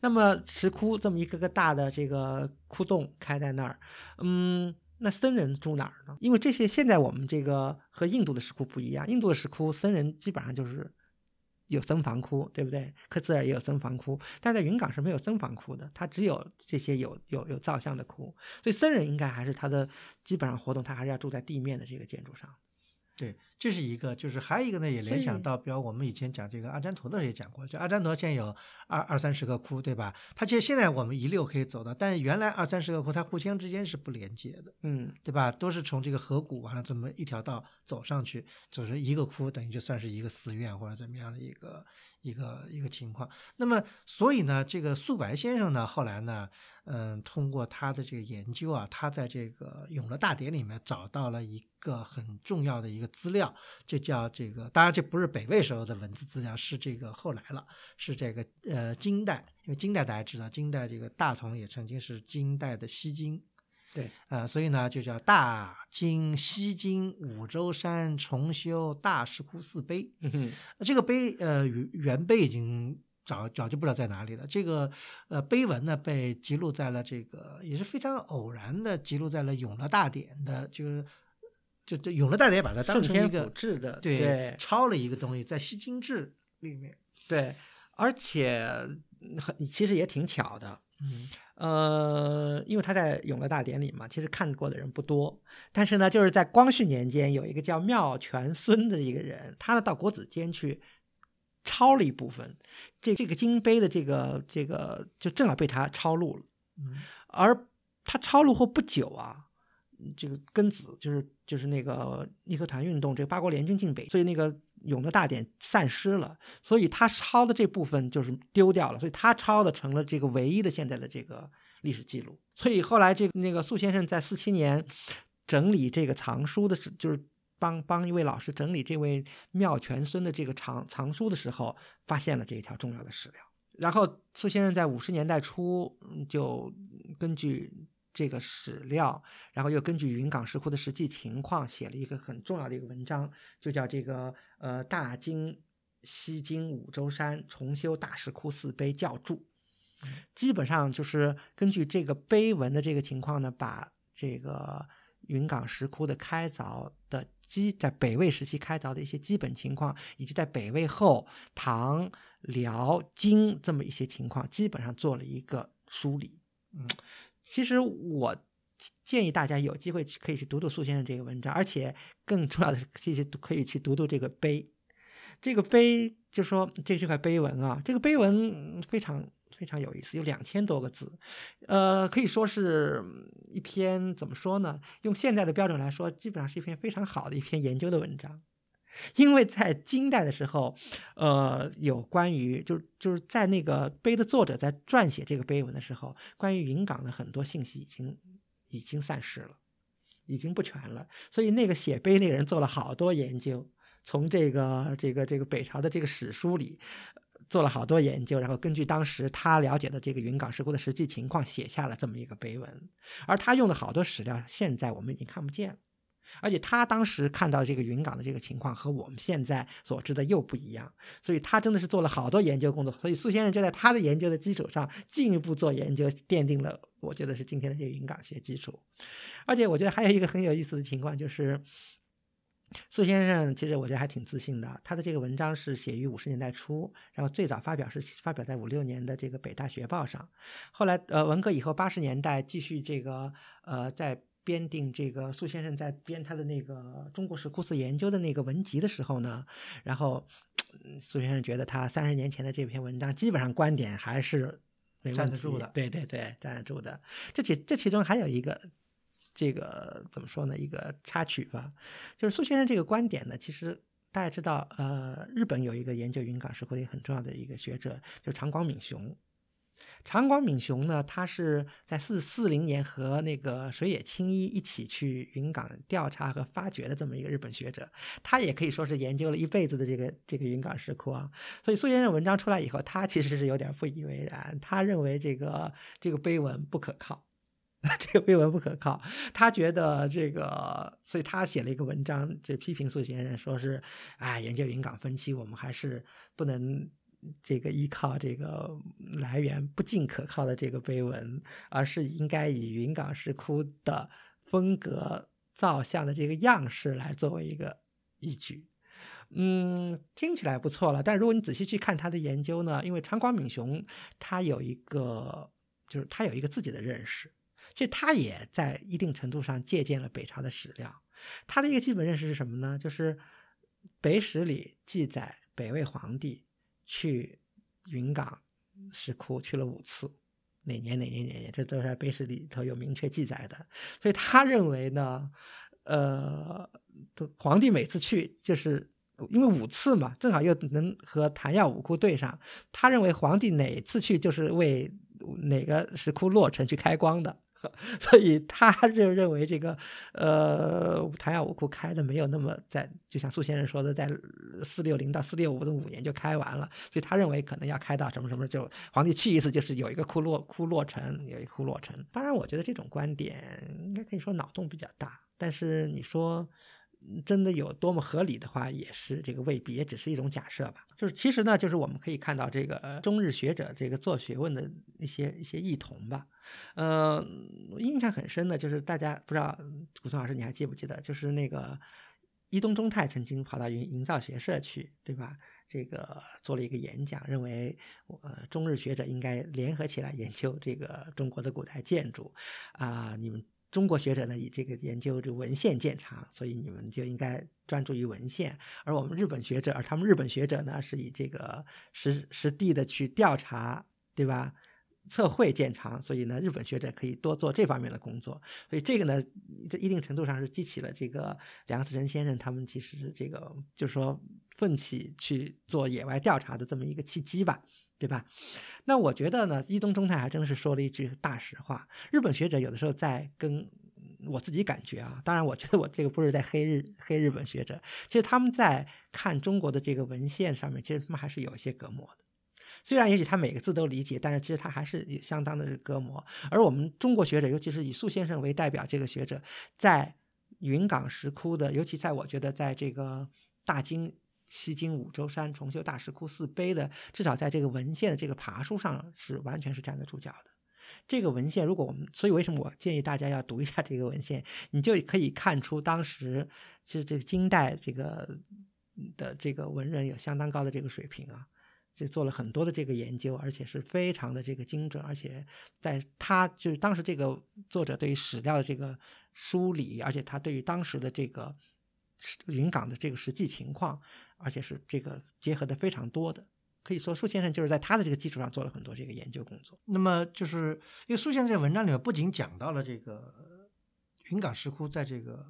那么石窟这么一个个大的这个窟洞开在那儿，嗯，那僧人住哪儿呢？因为这些现在我们这个和印度的石窟不一样，印度的石窟僧人基本上就是。有僧房窟，对不对？克孜尔也有僧房窟，但是在云冈是没有僧房窟的，它只有这些有有有造像的窟，所以僧人应该还是他的基本上活动，他还是要住在地面的这个建筑上。对，这是一个，就是还有一个呢，也联想到，比如我们以前讲这个阿占陀的时候也讲过，就阿占陀现在有二二三十个窟，对吧？它其实现在我们一溜可以走到，但是原来二三十个窟它互相之间是不连接的，嗯，对吧？都是从这个河谷完了这么一条道走上去，走成一个窟，等于就算是一个寺院或者怎么样的一个。一个一个情况，那么所以呢，这个素白先生呢，后来呢，嗯，通过他的这个研究啊，他在这个《永乐大典》里面找到了一个很重要的一个资料，就叫这个，当然这不是北魏时候的文字资料，是这个后来了，是这个呃金代，因为金代大家知道，金代这个大同也曾经是金代的西京。对，呃，所以呢，就叫大金西京五洲山重修大石窟寺碑。嗯哼，这个碑，呃，原碑已经早早就不知道在哪里了。这个，呃，碑文呢，被记录在了这个，也是非常偶然的，记录在了《永乐大典》的，就是，就就《永乐大典》把它当成一个制的，对，抄了一个东西，在《西京志》里面。对，而且很，其实也挺巧的。嗯。呃，因为他在《永乐大典》里嘛，其实看过的人不多。但是呢，就是在光绪年间，有一个叫妙全孙的一个人，他呢到国子监去抄了一部分，这这个金碑的这个这个就正好被他抄录了。而他抄录后不久啊，这个庚子就是就是那个义和团运动，这个八国联军进北，所以那个。永乐大典散失了，所以他抄的这部分就是丢掉了，所以他抄的成了这个唯一的现在的这个历史记录。所以后来这那个苏先生在四七年整理这个藏书的时，就是帮帮一位老师整理这位妙全孙的这个藏藏书的时候，发现了这一条重要的史料。然后苏先生在五十年代初就根据。这个史料，然后又根据云冈石窟的实际情况写了一个很重要的一个文章，就叫这个呃大金西京五洲山重修大石窟四碑校注，基本上就是根据这个碑文的这个情况呢，把这个云冈石窟的开凿的基在北魏时期开凿的一些基本情况，以及在北魏后唐辽金这么一些情况，基本上做了一个梳理，嗯。其实我建议大家有机会可以去读读苏先生这个文章，而且更重要的是，其实可以去读读这个碑。这个碑就说这这块碑文啊，这个碑文非常非常有意思，有两千多个字，呃，可以说是一篇怎么说呢？用现在的标准来说，基本上是一篇非常好的一篇研究的文章。因为在金代的时候，呃，有关于就是就是在那个碑的作者在撰写这个碑文的时候，关于云冈的很多信息已经已经散失了，已经不全了。所以那个写碑那个人做了好多研究，从这个这个这个北朝的这个史书里做了好多研究，然后根据当时他了解的这个云冈石窟的实际情况写下了这么一个碑文。而他用的好多史料，现在我们已经看不见了。而且他当时看到这个云冈的这个情况和我们现在所知的又不一样，所以他真的是做了好多研究工作。所以苏先生就在他的研究的基础上进一步做研究，奠定了我觉得是今天的这个云冈学基础。而且我觉得还有一个很有意思的情况就是，苏先生其实我觉得还挺自信的。他的这个文章是写于五十年代初，然后最早发表是发表在五六年的这个北大学报上，后来呃文革以后八十年代继续这个呃在。编定这个苏先生在编他的那个中国史窟寺研究的那个文集的时候呢，然后苏先生觉得他三十年前的这篇文章基本上观点还是没站得住的，对对对，站得住的。这其这其中还有一个这个怎么说呢？一个插曲吧，就是苏先生这个观点呢，其实大家知道，呃，日本有一个研究云冈石窟的很重要的一个学者，就是长广敏雄。长广敏雄呢，他是在四四零年和那个水野清一一起去云冈调查和发掘的这么一个日本学者，他也可以说是研究了一辈子的这个这个云冈石窟啊。所以苏先生文章出来以后，他其实是有点不以为然，他认为这个这个碑文不可靠，这个碑文不可靠，他觉得这个，所以他写了一个文章，就批评苏先生，说是，哎，研究云冈分期，我们还是不能。这个依靠这个来源不尽可靠的这个碑文，而是应该以云冈石窟的风格造像的这个样式来作为一个依据。嗯，听起来不错了。但如果你仔细去看他的研究呢，因为长广敏雄他有一个，就是他有一个自己的认识，其实他也在一定程度上借鉴了北朝的史料。他的一个基本认识是什么呢？就是北史里记载北魏皇帝。去云冈石窟去了五次，哪年哪年哪年，这都是在碑石里头有明确记载的。所以他认为呢，呃，皇帝每次去就是因为五次嘛，正好又能和昙曜五窟对上。他认为皇帝哪次去就是为哪个石窟落成去开光的。所以他就认为这个，呃，唐亚武库开的没有那么在，就像苏先生说的，在四六零到四六五的五年就开完了。所以他认为可能要开到什么什么，就皇帝去一次就是有一个库落库落成，有一个窟落成。当然，我觉得这种观点应该可以说脑洞比较大，但是你说。真的有多么合理的话，也是这个未必，也只是一种假设吧。就是其实呢，就是我们可以看到这个中日学者这个做学问的一些一些异同吧。嗯，印象很深的就是大家不知道，古松老师你还记不记得？就是那个伊东忠太曾经跑到营营造学社去，对吧？这个做了一个演讲，认为呃中日学者应该联合起来研究这个中国的古代建筑啊，你们。中国学者呢以这个研究这文献见长，所以你们就应该专注于文献；而我们日本学者，而他们日本学者呢是以这个实实地的去调查，对吧？测绘见长，所以呢日本学者可以多做这方面的工作。所以这个呢，在一定程度上是激起了这个梁思成先生他们其实这个就是说奋起去做野外调查的这么一个契机吧。对吧？那我觉得呢，伊东忠太还真是说了一句大实话。日本学者有的时候在跟我自己感觉啊，当然我觉得我这个不是在黑日黑日本学者，其实他们在看中国的这个文献上面，其实他们还是有一些隔膜的。虽然也许他每个字都理解，但是其实他还是有相当的隔膜。而我们中国学者，尤其是以苏先生为代表这个学者，在云冈石窟的，尤其在我觉得在这个大金。西经五洲山重修大石窟四碑的，至少在这个文献的这个爬书上是完全是站得住脚的。这个文献，如果我们，所以为什么我建议大家要读一下这个文献，你就可以看出当时其实这个金代这个的这个文人有相当高的这个水平啊，就做了很多的这个研究，而且是非常的这个精准，而且在他就是当时这个作者对于史料的这个梳理，而且他对于当时的这个云冈的这个实际情况。而且是这个结合的非常多的，可以说苏先生就是在他的这个基础上做了很多这个研究工作。那么就是因为苏先生在文章里面不仅讲到了这个云冈石窟在这个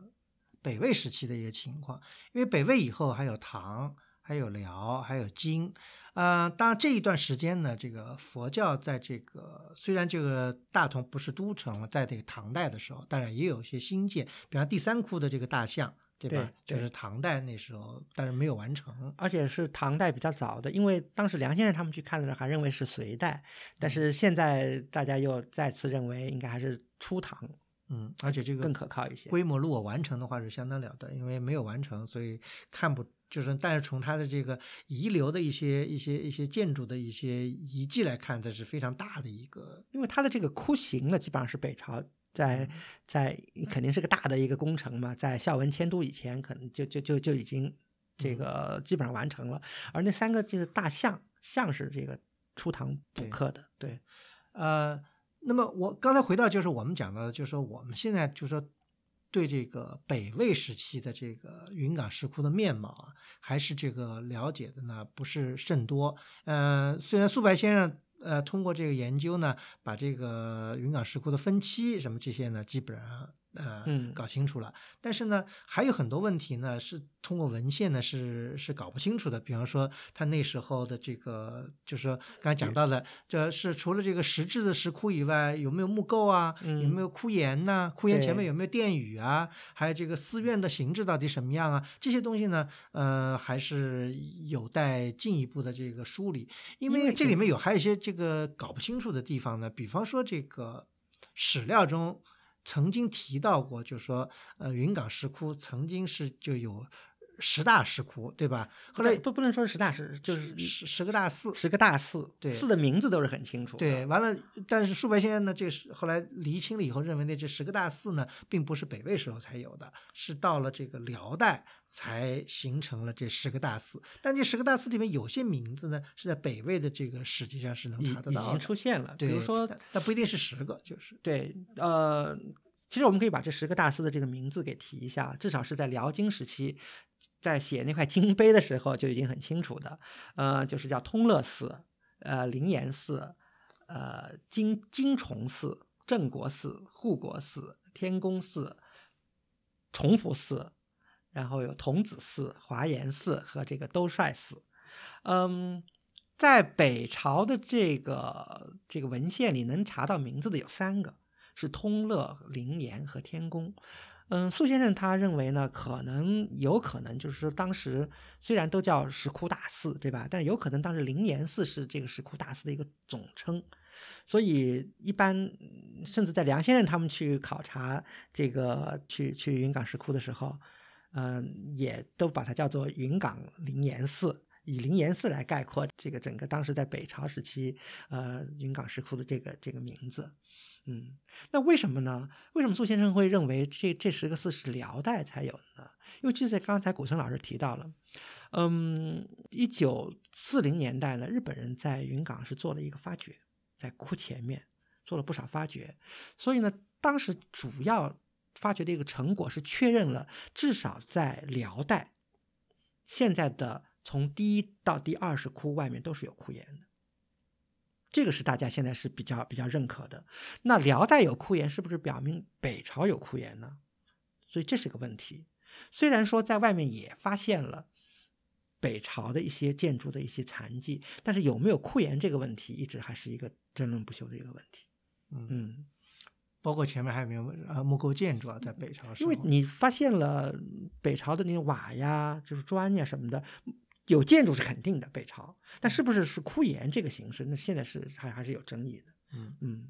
北魏时期的一些情况，因为北魏以后还有唐、还有辽、还有金，呃，当然这一段时间呢，这个佛教在这个虽然这个大同不是都城了，在这个唐代的时候，当然也有一些新建，比方第三窟的这个大象。对吧？就是唐代那时候，但是没有完成，而且是唐代比较早的，因为当时梁先生他们去看的时候还认为是隋代，但是现在大家又再次认为应该还是初唐，嗯，而且这个更可靠一些。规模如果完成的话是相当了得，因为没有完成，所以看不就是，但是从它的这个遗留的一些一些一些建筑的一些遗迹来看，这是非常大的一个，因为它的这个窟形呢，基本上是北朝。在在肯定是个大的一个工程嘛，在孝文迁都以前，可能就就就就已经这个基本上完成了。而那三个这个大象，象是这个初唐补刻的，对。呃，那么我刚才回到就是我们讲的，就是说我们现在就是说对这个北魏时期的这个云冈石窟的面貌啊，还是这个了解的呢不是甚多。呃，虽然苏白先生。呃，通过这个研究呢，把这个云冈石窟的分期什么这些呢，基本上呃嗯搞清楚了。但是呢，还有很多问题呢是通过文献呢是是搞不清楚的。比方说，他那时候的这个，就是说刚才讲到的，这是除了这个石质的石窟以外，有没有木构啊？有没有窟檐呐、窟檐前面有没有殿宇啊？还有这个寺院的形制到底什么样啊？这些东西呢，呃，还是有待进一步的这个梳理，因为这里面有还有一些这个搞不清楚的地方呢。比方说这个史料中曾经提到过，就是说，呃，云冈石窟曾经是就有十大石窟，对吧？后来不不能说是十大石，就是十十个大寺，十个大寺，对寺的名字都是很清楚。对，完了，但是树白先生呢，这是后来厘清了以后，认为那，这十个大寺呢，并不是北魏时候才有的，是到了这个辽代才形成了这十个大寺。但这十个大寺里面有些名字呢，是在北魏的这个史籍上是能已已经查得到的。出现了。比，如说，但但不一定是十个，就是对，呃，其实我们可以把这十个大寺的这个名字给提一下，至少是在辽金时期，在写那块金碑的时候就已经很清楚的。呃，就是叫通乐寺、呃灵岩寺、呃金金崇寺、镇国寺、护国寺、天宫寺、崇福寺，然后有童子寺、华严寺和这个兜率寺。嗯，在北朝的这个这个文献里能查到名字的有三个，是通乐、灵岩和天宫。嗯，苏先生他认为呢，可能有可能就是说，当时虽然都叫石窟大寺，对吧？但是有可能当时灵岩寺是这个石窟大寺的一个总称，所以一般甚至在梁先生他们去考察这个去去云冈石窟的时候，嗯、也都把它叫做云冈灵岩寺。以灵岩寺来概括这个整个当时在北朝时期，呃，云冈石窟的这个这个名字，嗯，那为什么呢？为什么苏先生会认为这这十个寺是辽代才有的呢？因为就在刚才古森老师提到了，嗯，一九四零年代呢，日本人在云冈是做了一个发掘，在窟前面做了不少发掘，所以呢，当时主要发掘的一个成果是确认了至少在辽代，现在的从第一到第二十窟外面都是有窟檐的。这个是大家现在是比较比较认可的。那辽代有窟檐，是不是表明北朝有窟檐呢？所以这是个问题。虽然说在外面也发现了北朝的一些建筑的一些残迹，但是有没有窟檐这个问题，一直还是一个争论不休的一个问题。嗯，嗯，包括前面还有没有啊木构建筑啊，在北朝因为你发现了北朝的那种瓦呀、就是砖呀什么的，有建筑是肯定的，北朝，但是不是是窟岩这个形式，那现在是还还是有争议的。嗯。嗯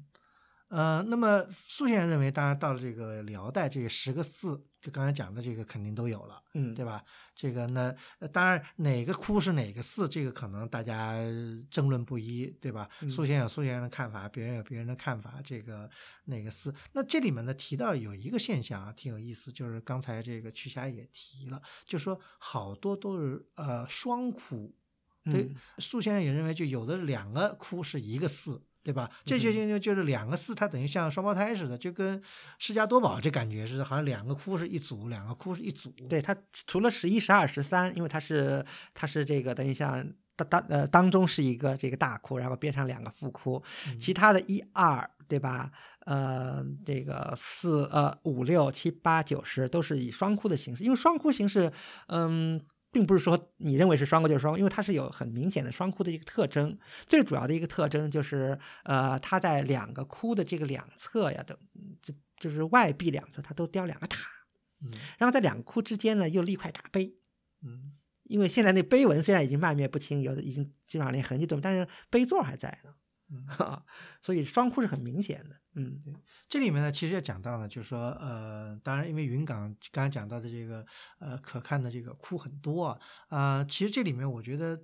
呃，那么苏先生认为，当然到了这个辽代，这个十个寺，就刚才讲的这个肯定都有了。嗯，对吧？这个呢，呃当然哪个窟是哪个寺，这个可能大家争论不一，对吧？嗯苏先生有苏先生的看法，别人有别人的看法。这个哪个寺？那这里面呢提到有一个现象啊，挺有意思，就是刚才这个曲霞也提了，就说好多都是呃双窟。对，嗯苏先生也认为，就有的两个窟是一个寺，对吧？这就就就就是两个四，它等于像双胞胎似的，就跟释迦多宝这感觉似的，好像两个窟是一组，两个窟是一组。对它除了十一、十二、十三，因为它是它是这个等于像当当呃当中是一个这个大窟，然后边上两个副窟，嗯其他的一二对吧？呃，这个四呃五六七八九十都是以双窟的形式，因为双窟形式，嗯。并不是说你认为是双窟就是双窟，因为它是有很明显的双窟的一个特征。最主要的一个特征就是，呃，它在两个窟的这个两侧呀，都就就是外壁两侧，它都雕两个塔。嗯然后在两个窟之间呢，又立块大碑，嗯因为现在那碑文虽然已经漫灭不清，有的已经基本上连痕迹都没有，但是碑座还在呢，嗯。所以双窟是很明显的。嗯这里面呢，其实也讲到了，就是说，呃，当然，因为云冈刚才讲到的这个，呃，可看的这个窟很多啊，啊、其实这里面我觉得，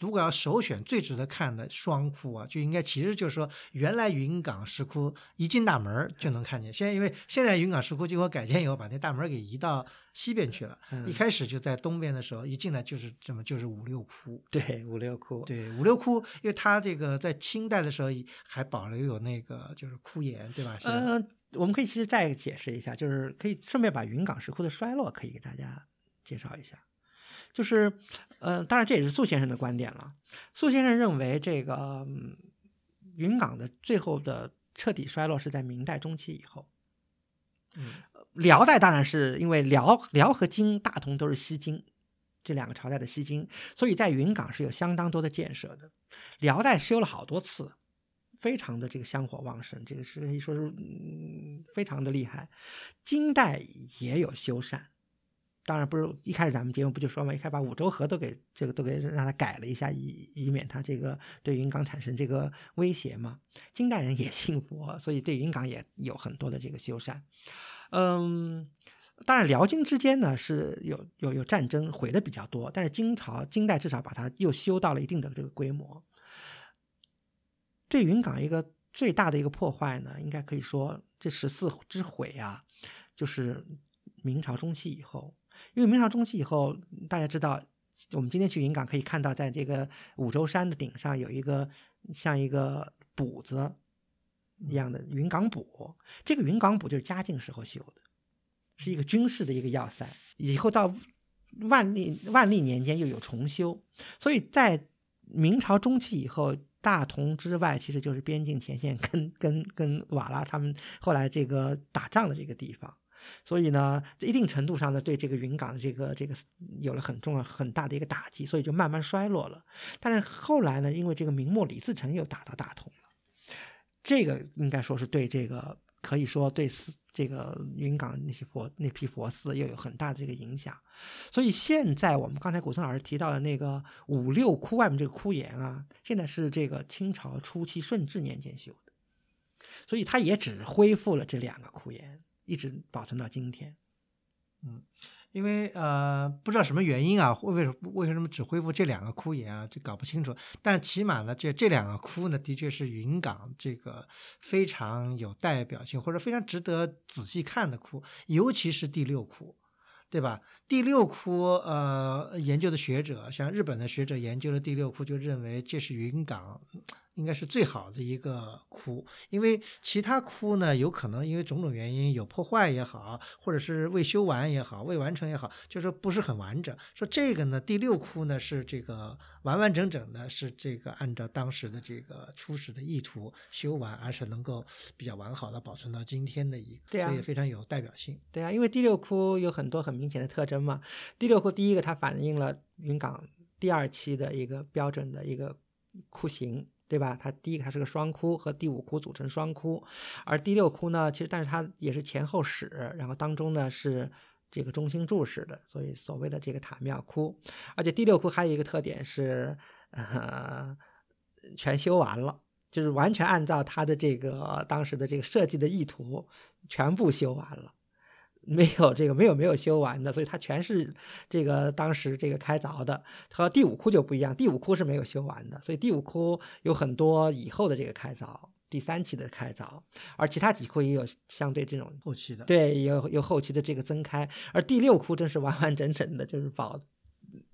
如果要首选最值得看的双窟啊，就应该其实就是说，原来云冈石窟一进大门儿就能看见，现在因为现在云冈石窟经过改建以后，把那大门儿给移到西边去了，嗯一开始就在东边的时候，一进来就是这么就是五六窟，对，五六窟。对，五六窟，因为它这个在清代的时候还保留有那个就是窟檐，对吧？嗯呃，我们可以其实再解释一下，就是可以顺便把云冈石窟的衰落可以给大家介绍一下。就是，呃，当然这也是苏先生的观点了。苏先生认为，这个、嗯云冈的最后的彻底衰落是在明代中期以后。嗯辽代当然是因为辽辽和金大同都是西京，这两个朝代的西京，所以在云冈是有相当多的建设的。辽代修了好多次，非常的这个香火旺盛，这个是可以说是嗯非常的厉害。金代也有修缮。当然不是一开始咱们节目不就说嘛，一开始把五州河都给这个都给让它改了一下，以以免它这个对云冈产生这个威胁嘛。金代人也 信佛，所以对云冈也有很多的这个修缮。嗯，当然辽金之间呢是有有有战争，毁的比较多，但是金朝金代至少把它又修到了一定的这个规模。对云冈一个最大的一个破坏呢，应该可以说这十四之毁啊，就是明朝中期以后。因为明朝中期以后，大家知道，我们今天去云冈可以看到，在这个五洲山的顶上有一个像一个补子一样的云冈堡。这个云冈堡就是嘉靖时候修的，是一个军事的一个要塞。以后到万历万历年间又有重修，所以在明朝中期以后，大同之外其实就是边境前线跟跟跟瓦剌他们后来这个打仗的这个地方。所以呢，在一定程度上呢，对这个云冈的这个这个有了很重要很大的一个打击，所以就慢慢衰落了。但是后来呢，因为这个明末李自成又打到大同了，这个应该说是对这个可以说对寺这个云冈那些佛那批佛寺又有很大的这个影响。所以现在我们刚才古村老师提到的那个五六窟外面这个窟檐啊，现在是这个清朝初期顺治年间修的，所以它也只恢复了这两个窟檐。一直保存到今天，嗯，因为呃不知道什么原因啊，为什为什么只恢复这两个窟岩啊，就搞不清楚。但起码呢，这这两个窟呢，的确是云冈这个非常有代表性或者非常值得仔细看的窟，尤其是第六窟，对吧？第六窟呃，研究的学者，像日本的学者研究了第六窟，就认为这是云冈。应该是最好的一个窟，因为其他窟呢，有可能因为种种原因有破坏也好，或者是未修完也好，未完成也好，就是不是很完整。说这个呢，第六窟呢是这个完完整整的，是这个按照当时的这个初始的意图修完，而是能够比较完好的保存到今天的一个，所以非常有代表性。对啊，因为第六窟有很多很明显的特征嘛。第六窟第一个，它反映了云冈第二期的一个标准的一个窟形。对吧？它第一个它是个双窟，和第五窟组成双窟，而第六窟呢，其实但是它也是前后室，然后当中呢是这个中心柱式的，所以所谓的这个塔庙窟。而且第六窟还有一个特点是，呃，全修完了，就是完全按照它的这个当时的这个设计的意图，全部修完了。没有这个没有没有修完的，所以它全是这个当时这个开凿的，和第五窟就不一样。第五窟是没有修完的，所以第五窟有很多以后的这个开凿，第三期的开凿，而其他几窟也有相对这种后期的，对，有有后期的这个增开。而第六窟真是完完整整的，就是保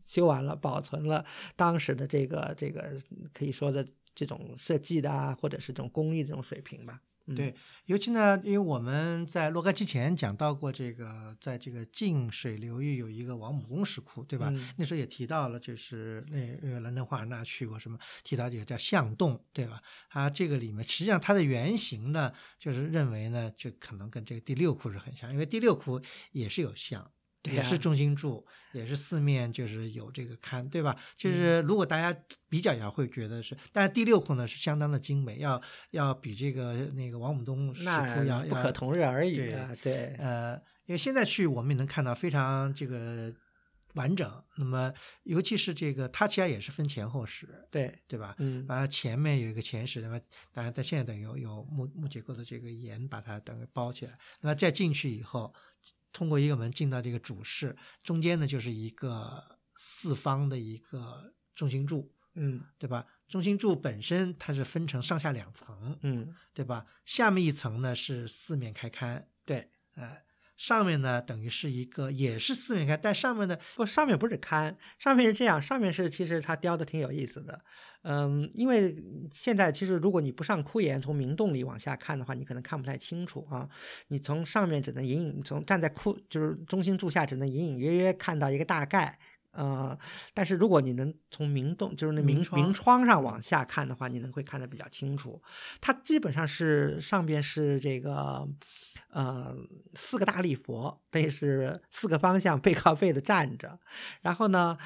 修完了，保存了当时的这个这个可以说的这种设计的啊，或者是这种工艺这种水平吧。对，尤其呢，因为我们在若干期前讲到过这个，在这个晋水流域有一个王母宫石窟，对吧？那时候也提到了，就是那呃兰登华尔纳去过什么，提到这个叫象洞，对吧？它这个里面实际上它的原型呢，就是认为呢，就可能跟这个第六窟是很像，因为第六窟也是有象。也是中心柱，也是四面就是有这个龛，对吧？就是如果大家比较一下，会觉得是，但是第六窟呢是相当的精美，要要比这个那个王母洞石窟要不可同日而语啊。对，呃，因为现在去我们也能看到非常这个完整。那么尤其是这个它其实也是分前后室，对对吧？嗯，完了前面有一个前室，那么当然它现在等于有有木木结构的这个檐把它等于包起来。那么再进去以后。通过一个门进到这个主室，中间呢就是一个四方的一个中心柱，嗯，对吧？中心柱本身它是分成上下两层，嗯，对吧？下面一层呢是四面开龛，对，哎，上面呢等于是一个也是四面开，但上面呢不，上面不是龛，上面是这样，上面是其实它雕的挺有意思的。嗯，因为现在其实如果你不上窟岩，从明洞里往下看的话，你可能看不太清楚啊。你从上面只能隐隐从站在窟就是中心柱下，只能隐隐约约看到一个大概呃，但是如果你能从明洞，就是那明明窗上往下看的话，你能会看得比较清楚。它基本上是上边是这个，呃，四个大立佛，等于是四个方向 背靠背的站着，然后呢，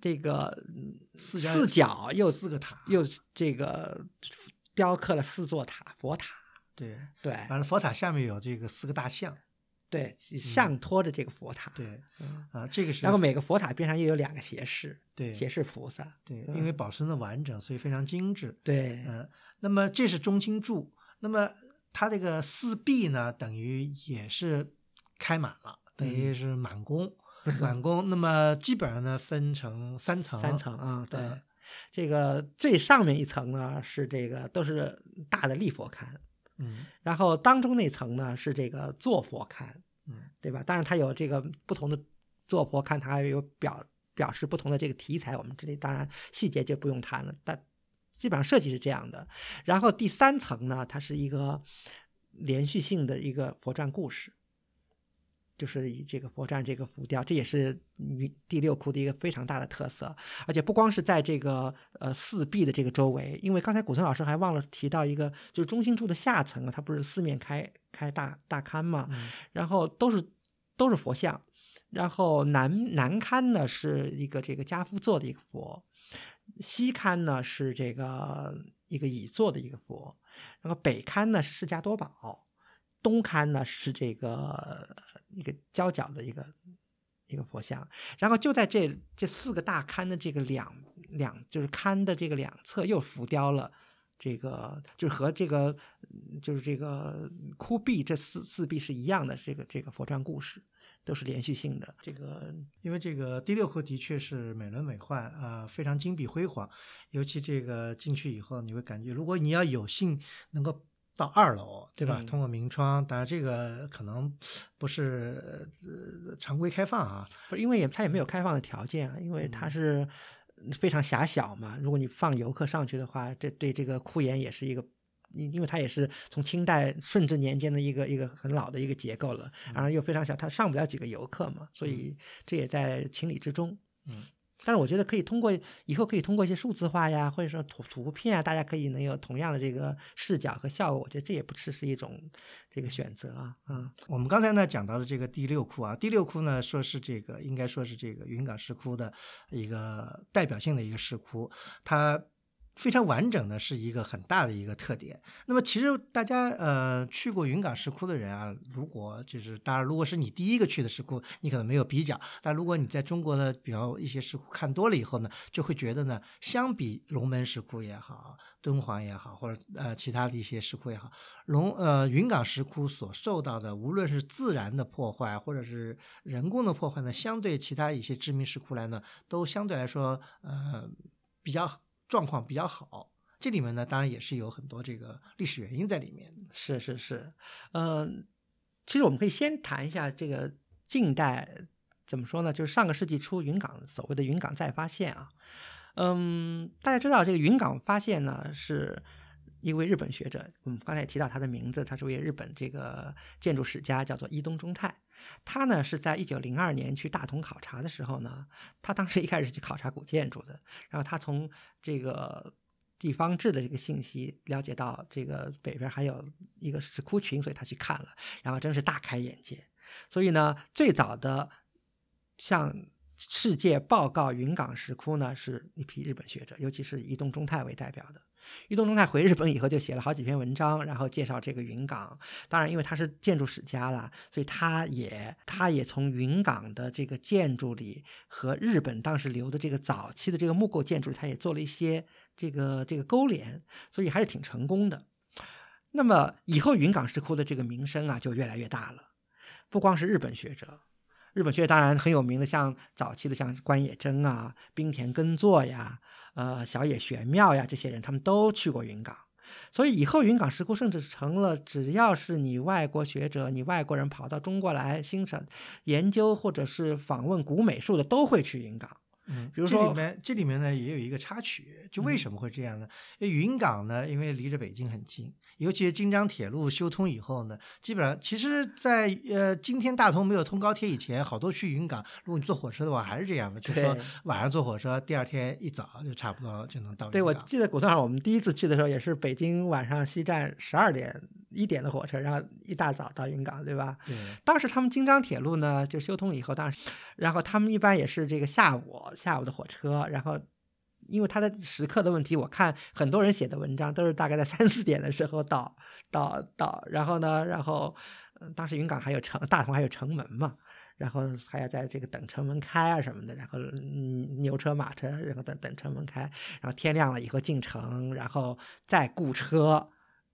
这个嗯四角四角又四个塔又这个雕刻了四座塔佛塔，对，对。完了佛塔下面有这个四个大象，对，像托着这个佛塔，对嗯啊，这个是然后每个佛塔边上又有两个胁侍，对胁侍菩萨，对，嗯因为保存的完整，所以非常精致。对，嗯，那么这是中心柱，那么它这个四壁呢，等于也是开满了，等嗯于是满宫，满宫。那么基本上呢，分成三层，三层啊，对嗯，这个最上面一层呢是这个都是大的立佛龛，嗯然后当中那层呢是这个坐佛龛，嗯对吧？当然它有这个不同的坐佛龛，它还有表表示不同的这个题材，我们这里当然细节就不用谈了，但基本上设计是这样的。然后第三层呢，它是一个连续性的一个佛传故事。就是以这个佛传这个浮雕，这也是云第六窟的一个非常大的特色。而且不光是在这个呃四壁的这个周围，因为刚才古村老师还忘了提到一个，就是中心柱的下层啊，它不是四面开开大大龛嘛，嗯然后都是都是佛像，然后南南龛呢是一个这个家夫座的一个佛，西龛呢是这个一个乙座的一个佛，然后北龛呢是释迦多宝，东龛呢是这个一个交角的一个一个佛像，然后就在这这四个大龛的这个两两就是龛的这个两侧又浮雕了。这个就是和这个就是这个窟壁这四四壁是一样的，这个这个佛传故事都是连续性的。这个因为这个第六窟的确是美轮美奂啊、非常金碧辉煌。尤其这个进去以后，你会感觉，如果你要有幸能够到二楼，对吧？嗯通过明窗，当然这个可能不是呃常规开放啊。不是因为也它也没有开放的条件啊，因为它是非常狭小嘛。如果你放游客上去的话，这对这个窟檐也是一个。因因为它也是从清代顺治年间的一个一个很老的一个结构了，然后又非常小，它上不了几个游客嘛，所以这也在情理之中。嗯，但是我觉得可以通过以后可以通过一些数字化呀，或者说图图片啊，大家可以能有同样的这个视角和效果，我觉得这也不是是一种这个选择啊。嗯我们刚才呢讲到的这个第六窟啊，第六窟呢说是这个应该说是这个云冈石窟的一个代表性的一个石窟，它非常完整的是一个很大的一个特点。那么其实大家呃去过云冈石窟的人啊，如果就是当然如果是你第一个去的石窟，你可能没有比较，但如果你在中国的比方一些石窟看多了以后呢，就会觉得呢，相比龙门石窟也好，敦煌也好，或者呃其他的一些石窟也好，龙呃云冈石窟所受到的，无论是自然的破坏或者是人工的破坏呢，相对其他一些知名石窟来呢，都相对来说呃比较状况比较好。这里面呢，当然也是有很多这个历史原因在里面。是是是，嗯、其实我们可以先谈一下这个近代怎么说呢？就是上个世纪初云冈所谓的云冈再发现啊，嗯，大家知道这个云冈发现呢是一位日本学者，我们刚才也提到他的名字，他是位日本这个建筑史家，叫做伊东忠太。他呢是在一九零二年去大同考察的时候呢，他当时一开始去考察古建筑的，然后他从这个地方志的这个信息了解到这个北边还有一个石窟群，所以他去看了，然后真是大开眼界。所以呢，最早的向世界报告云冈石窟呢，是一批日本学者，尤其是伊东忠太为代表的。伊东忠太回日本以后，就写了好几篇文章，然后介绍这个云冈。当然，因为他是建筑史家啦，所以他也他也从云冈的这个建筑里和日本当时留的这个早期的这个木构建筑，他也做了一些这个这个勾连，所以还是挺成功的。那么以后云冈石窟的这个名声啊，就越来越大了。不光是日本学者，日本学者当然很有名的，像早期的像关野真啊、冰田耕作呀、呃小野玄妙呀这些人，他们都去过云冈。所以以后云冈石窟甚至成了，只要是你外国学者、你外国人跑到中国来欣赏、研究或者是访问古美术的，都会去云冈。嗯，比如说这里面这里面呢也有一个插曲，就为什么会这样呢？因为云岗呢，因为离着北京很近，尤其是京张铁路修通以后呢，基本上其实在，呃今天大同没有通高铁以前，好多去云岗，如果你坐火车的话还是这样的，就是说晚上坐火车，第二天一早就差不多就能到。对，我记得古村上我们第一次去的时候，也是北京晚上西站十二点一点的火车，然后一大早到云冈，对吧？对当时他们京张铁路呢就修通以后，当时，然后他们一般也是这个下午下午的火车，然后因为他的时刻的问题，我看很多人写的文章都是大概在三四点的时候到到到，然后呢，然后、呃当时云岗还有城大同还有城门嘛。然后还要在这个等城门开啊什么的，然后嗯牛车马车，然后等等城门开，然后天亮了以后进城，然后再雇车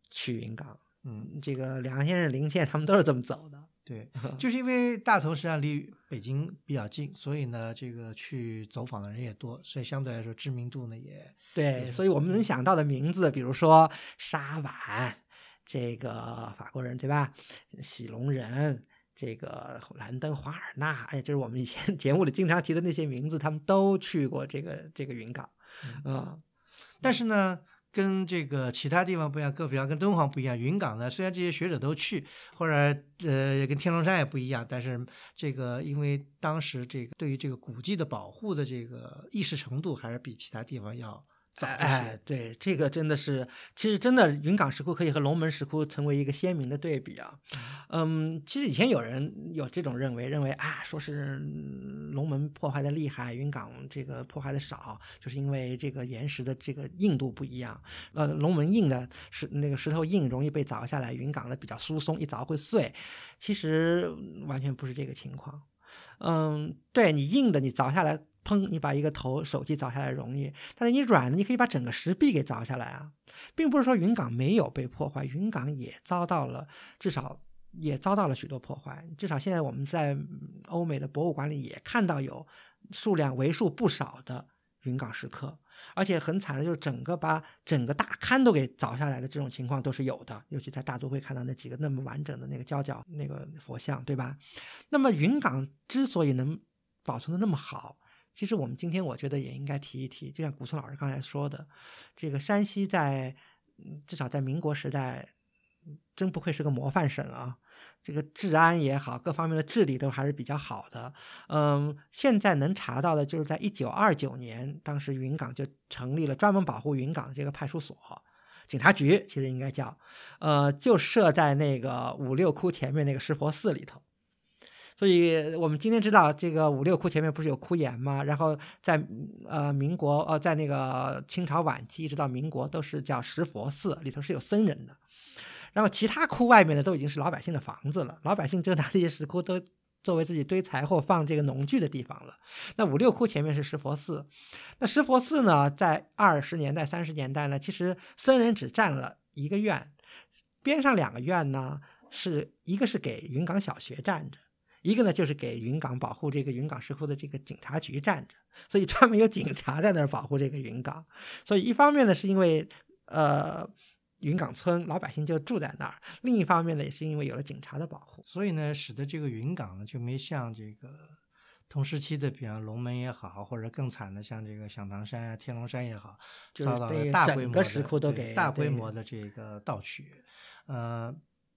去云岗。嗯，这个梁先生、林先生他们都是这么走的。对，就是因为大同实际上离北京比较近，所以呢，这个去走访的人也多，所以相对来说知名度呢也对，所以我们能想到的名字，比如说沙婉，这个法国人对吧？喜龙人，这个兰登华尔纳，哎，这是我们以前 节目里经常提的那些名字，他们都去过这个这个云岗，啊、但是呢，跟这个其他地方不一样，各比方跟敦煌不一样。云冈呢，虽然这些学者都去，或者呃跟天龙山也不一样，但是这个因为当时这个对于这个古迹的保护的这个意识程度，还是比其他地方要早。哎，对，这个真的是，其实真的云冈石窟可以和龙门石窟成为一个鲜明的对比啊。嗯，其实以前有人有这种认为，认为啊，说是嗯龙门破坏的厉害，云冈这个破坏的少，就是因为这个岩石的这个硬度不一样。呃，龙门硬的石那个石头硬，容易被凿下来；云冈的比较疏松，一凿会碎。其实完全不是这个情况。嗯，对你硬的，你凿下来，砰，你把一个头手机凿下来容易，但是你软的，你可以把整个石壁给凿下来啊，并不是说云岗没有被破坏，云岗也遭到了至少也遭到了许多破坏，至少现在我们在欧美的博物馆里也看到有数量为数不少的云岗石刻。而且很惨的就是整个把整个大龛都给凿下来的这种情况都是有的，尤其在大都会看到那几个那么完整的那个交角那个佛像，对吧？那么云岗之所以能保存的那么好，其实我们今天我觉得也应该提一提，就像古村老师刚才说的，这个山西在至少在民国时代，真不愧是个模范省啊！这个治安也好，各方面的治理都还是比较好的。嗯，现在能查到的就是在一九二九年，当时云岗就成立了专门保护云岗的这个派出所。警察局其实应该叫，呃，就设在那个五六窟前面那个石佛寺里头。所以我们今天知道，这个五六窟前面不是有窟岩吗？然后在呃民国呃在那个清朝晚期一直到民国都是叫石佛寺，里头是有僧人的。然后其他窟外面的都已经是老百姓的房子了，老百姓就拿这些石窟都作为自己堆柴火、放这个农具的地方了。那五六窟前面是石佛寺，那石佛寺呢，在二十年代、三十年代呢，其实僧人只占了一个院，边上两个院呢，是一个是给云岗小学站着。一个呢，就是给云岗保护这个云岗石窟的这个警察局站着，所以专门有警察在那儿保护这个云岗。所以一方面呢，是因为呃云岗村老百姓就住在那儿；另一方面呢，也是因为有了警察的保护。所以呢，使得这个云岗呢就没像这个同时期的，比方龙门也好，或者更惨的像这个响堂山啊、天龙山也好，就遭到了大规模的石窟都给大规模的这个盗取，呃，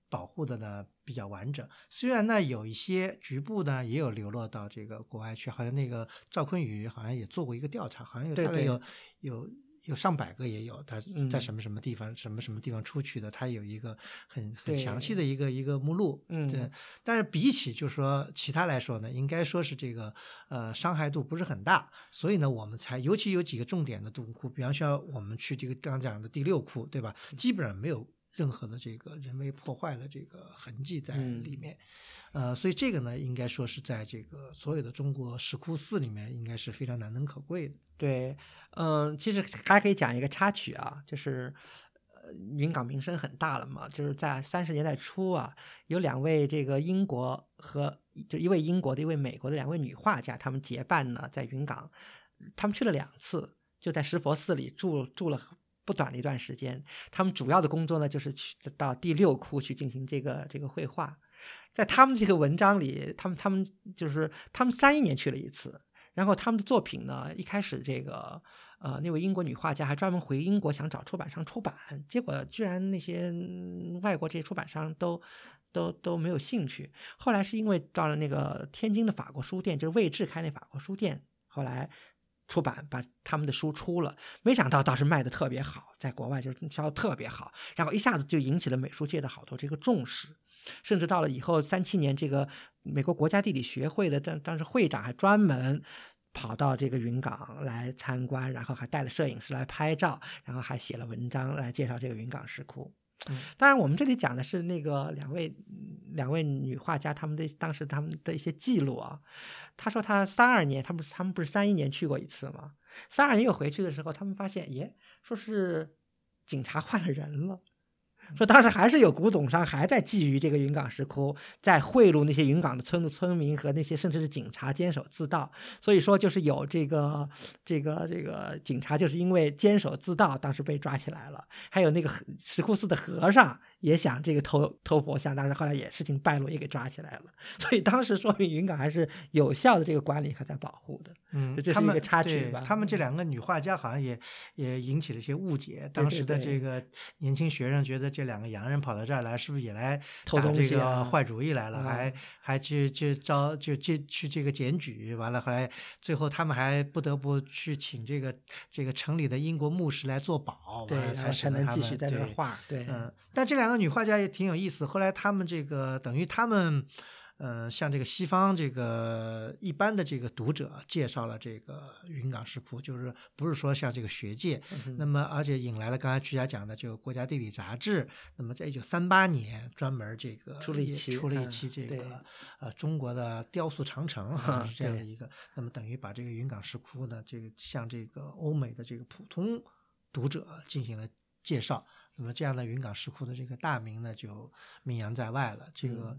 保护的呢比较完整。虽然呢有一些局部呢也有流落到这个国外去，好像那个赵坤宇好像也做过一个调查，好像有大概有有。有上百个也有，他嗯在什么什么地方、什么什么地方出去的，他有一个很很详细的一个一个目录。嗯对，但是比起就是说其他来说呢，应该说是这个呃伤害度不是很大，所以呢，我们才尤其有几个重点的洞窟，比方说我们去这个刚讲的第六窟，对吧？基本上没有任何的这个人为破坏的这个痕迹在嗯里面。呃，所以这个呢，应该说是在这个所有的中国石窟寺里面，应该是非常难能可贵的。对，嗯，其实还可以讲一个插曲啊，就是呃云冈名声很大了嘛，就是在三十年代初啊，有两位这个英国和就一位英国的，一位美国的两位女画家，他们结伴呢在云冈，他们去了两次，就在石佛寺里住住了。不短的一段时间，他们主要的工作呢，就是去到第六窟去进行这个这个绘画。在他们这个文章里，他们他们就是他们三一年去了一次，然后他们的作品呢，一开始这个呃那位英国女画家还专门回英国想找出版商出版，结果居然那些外国这些出版商都都都没有兴趣。后来是因为到了那个天津的法国书店，就是魏志开那法国书店，后来。出版把他们的书出了，没想到倒是卖的特别好，在国外就是销的特别好，然后一下子就引起了美术界的好多这个重视，甚至到了以后三七年，这个美国国家地理学会的当当时会长还专门跑到这个云冈来参观，然后还带了摄影师来拍照，然后还写了文章来介绍这个云冈石窟。当然，我们这里讲的是那个两位两位女画家他们的当时他们的一些记录啊。他说他三二年，他不是他们不是三一年去过一次吗？三二年又回去的时候，他们发现，耶，说是警察换了人了。说当时还是有古董商还在觊觎这个云冈石窟，在贿赂那些云冈的村的村民和那些甚至是警察坚守自盗。所以说就是有这个这个这个警察就是因为坚守自盗，当时被抓起来了。还有那个石窟寺的和尚也想这个偷偷佛像，但是后来也事情败露，也给抓起来了。所以当时说明云冈还是有效的这个管理和在保护的。嗯，这是一个插曲吧。他们这两个女画家好像也也引起了一些误解。当时的这个年轻学生觉得这两个洋人跑到这儿来，是不是也来偷东西、坏主意来了？还还去去招就去去这个检举，完了后来最后他们还不得不去请这个这个城里的英国牧师来做保，对，才才能继续在这画。对，嗯，但这两个女画家也挺有意思。后来他们这个等于他们。呃，向这个西方这个一般的这个读者介绍了这个云冈石窟，就是不是说像这个学界，那么而且引来了刚才曲家讲的就《国家地理》杂志，那么在一九三八年专门这个出了一期出了一期这个呃中国的雕塑长城是这样的一个，那么等于把这个云冈石窟呢，这个向这个欧美的这个普通读者进行了介绍，那么这样的云冈石窟的这个大名呢就名扬在外了，这个。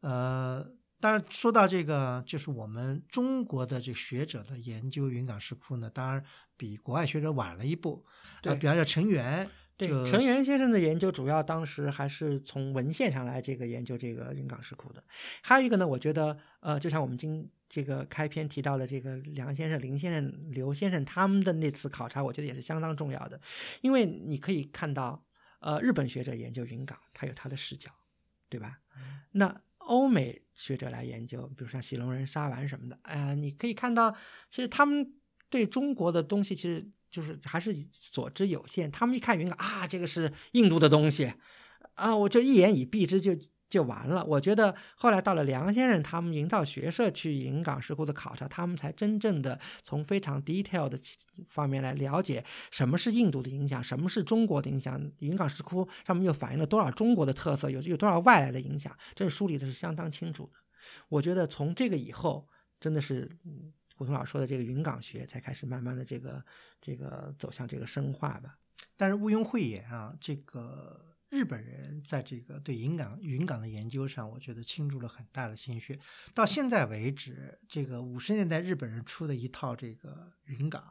呃，当然说到这个，就是我们中国的这个学者的研究云冈石窟呢，当然比国外学者晚了一步。对，比方说陈元，对陈元先生的研究，主要当时还是从文献上来这个研究这个云冈石窟的。还有一个呢，我觉得，呃，就像我们今这个开篇提到的这个梁先生、林先生、刘先生他们的那次考察，我觉得也是相当重要的，因为你可以看到，呃，日本学者研究云冈，他有他的视角，对吧？那欧美学者来研究，比如像喜龙人沙丸什么的，哎呀，你可以看到，其实他们对中国的东西，其实就是还是所知有限。他们一看云冈啊，这个是印度的东西，啊，我就一言以蔽之就。就就完了。我觉得后来到了梁先生他们营造学社去云冈石窟的考察，他们才真正的从非常 detail 的方面来了解什么是印度的影响，什么是中国的影响。云冈石窟上面又反映了多少中国的特色，有有多少外来的影响，这梳理的是相当清楚的。我觉得从这个以后，真的是胡同老说的这个云冈学才开始慢慢的这个这个走向这个深化吧。但是毋庸讳言啊，这个。日本人在这个对云冈云冈的研究上，我觉得倾注了很大的心血。到现在为止，这个五十年代日本人出的一套这个云冈，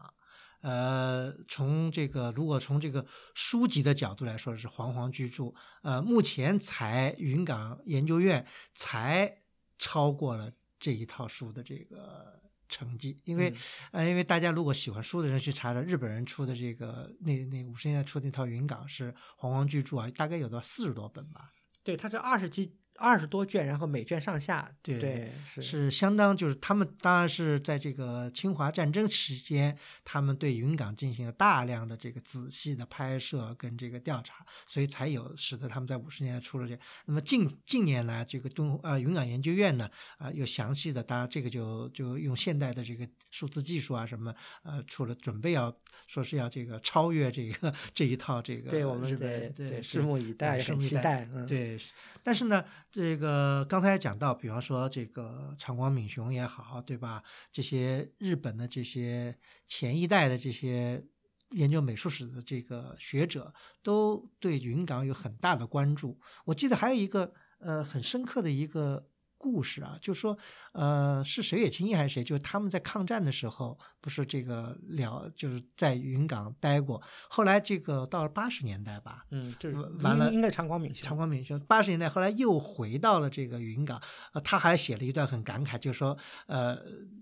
呃，从这个如果从这个书籍的角度来说是煌煌巨著，呃，目前才云冈研究院才超过了这一套书的这个。成绩，因为，呃，因为大家如果喜欢书的人去查查日本人出的这个那那五十年代出那套云冈是煌煌巨著啊，大概有到四十多本吧。对，它是二十几。二十多卷，然后每卷上下，对，是是相当，就是他们当然是在这个侵华战争期间，他们对云冈进行了大量的这个仔细的拍摄跟这个调查，所以才有使得他们在五十年代出了这。那么近近年来，这个东呃云冈研究院呢，啊又详细的，当然这个就就用现代的这个数字技术啊什么，呃出了准备要说是要这个超越这个 这一套这个，对我们对对拭目以待，拭目以待，嗯对，但是呢。这个刚才讲到，比方说这个长光敏雄也好，对吧？这些日本的这些前一代的这些研究美术史的这个学者，都对云冈有很大的关注。我记得还有一个呃很深刻的一个。故事啊，就说呃是谁也清一还是谁，就是他们在抗战的时候不是这个了，就是在云冈待过，后来这个到了八十年代吧，嗯，就是完了应应该长光敏长光敏兄八十年代后来又回到了这个云冈，呃，他还写了一段很感慨，就是说呃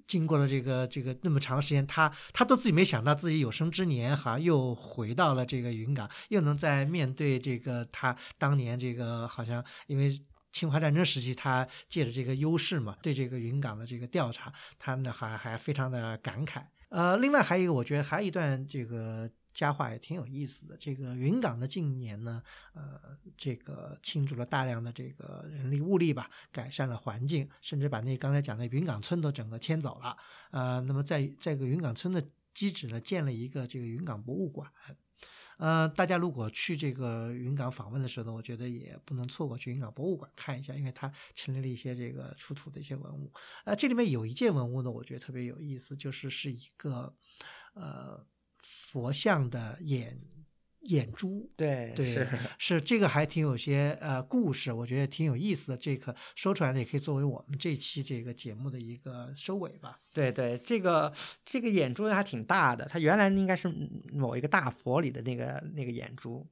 经过了这个这个那么长时间，他他都自己没想到自己有生之年好像又回到了这个云冈，又能在面对这个他当年这个好像因为。侵华战争时期，他借着这个优势嘛，对这个云冈的这个调查，他呢还还非常的感慨。呃，另外还有一个，我觉得还有一段这个佳话也挺有意思的。这个云冈的近年呢，呃，这个倾注了大量的这个人力物力吧，改善了环境，甚至把那刚才讲的云冈村都整个迁走了。呃，那么在这个云冈村的基址呢，建了一个这个云冈博物馆。呃，大家如果去这个云冈访问的时候呢，我觉得也不能错过去云冈博物馆看一下，因为它陈列了一些这个出土的一些文物。呃，这里面有一件文物呢，我觉得特别有意思，就是是一个呃佛像的眼。眼珠，对对是是这个还挺有些呃故事，我觉得挺有意思的。这个说出来的，也可以作为我们这期这个节目的一个收尾吧。对对，这个这个眼珠还挺大的，它原来应该是某一个大佛里的那个那个眼珠。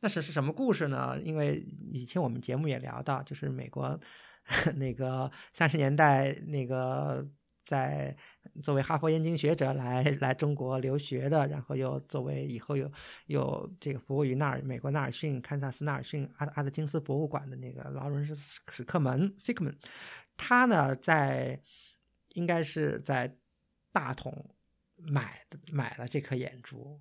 那是是什么故事呢？因为以前我们节目也聊到，就是美国 那个三十年代那个。在作为哈佛燕京学者来 来中国留学的，然后又作为以后有有这个服务于纳尔美国纳尔逊堪萨斯纳尔逊阿阿德金斯博物馆的那个劳伦斯史克门 Sickman，他呢在应该是在大同买买了这颗眼珠。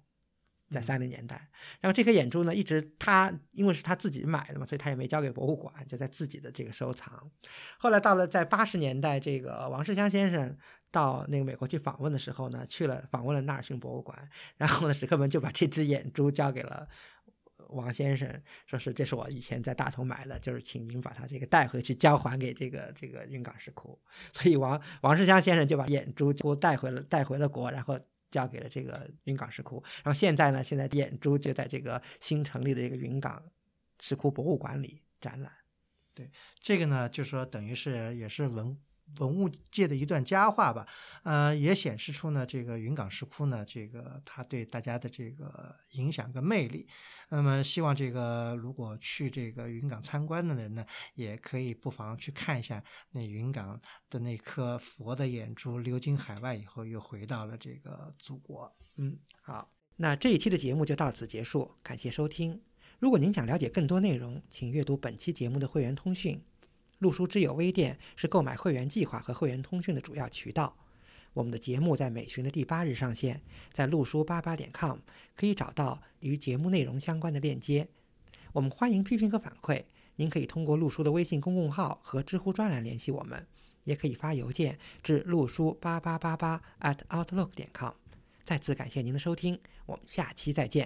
在三零年代，然后这颗眼珠呢，一直他因为是他自己买的嘛，所以他也没交给博物馆，就在自己的这个收藏。后来到了在八十年代，这个王世襄先生到那个美国去访问的时候呢，去了访问了纳尔逊博物馆，然后呢，史克文就把这只眼珠交给了王先生，说是这是我以前在大同买的，就是请您把它这个带回去交还给这个这个云冈石窟。所以王王世襄先生就把眼珠就带回了带回了国，然后。交给了这个云冈石窟，然后现在呢，现在眼珠就在这个新成立的这个云冈石窟博物馆里展览。对，这个呢，就是说等于是也是文。文物界的一段佳话吧，呃，也显示出呢，这个云冈石窟呢，这个它对大家的这个影响跟魅力。那么，希望这个如果去这个云冈参观的人呢，也可以不妨去看一下那云冈的那颗佛的眼珠，流经海外以后又回到了这个祖国。嗯，好，那这一期的节目就到此结束，感谢收听。如果您想了解更多内容，请阅读本期节目的会员通讯。陆书之友微店是购买会员计划和会员通讯的主要渠道。我们的节目在每旬的第八日上线，在陆书八八点 com 可以找到与节目内容相关的链接。我们欢迎批评和反馈，您可以通过陆书的微信公共号和知乎专栏联系我们，也可以发邮件至陆书八八八八 at outlook 点 com。再次感谢您的收听，我们下期再见。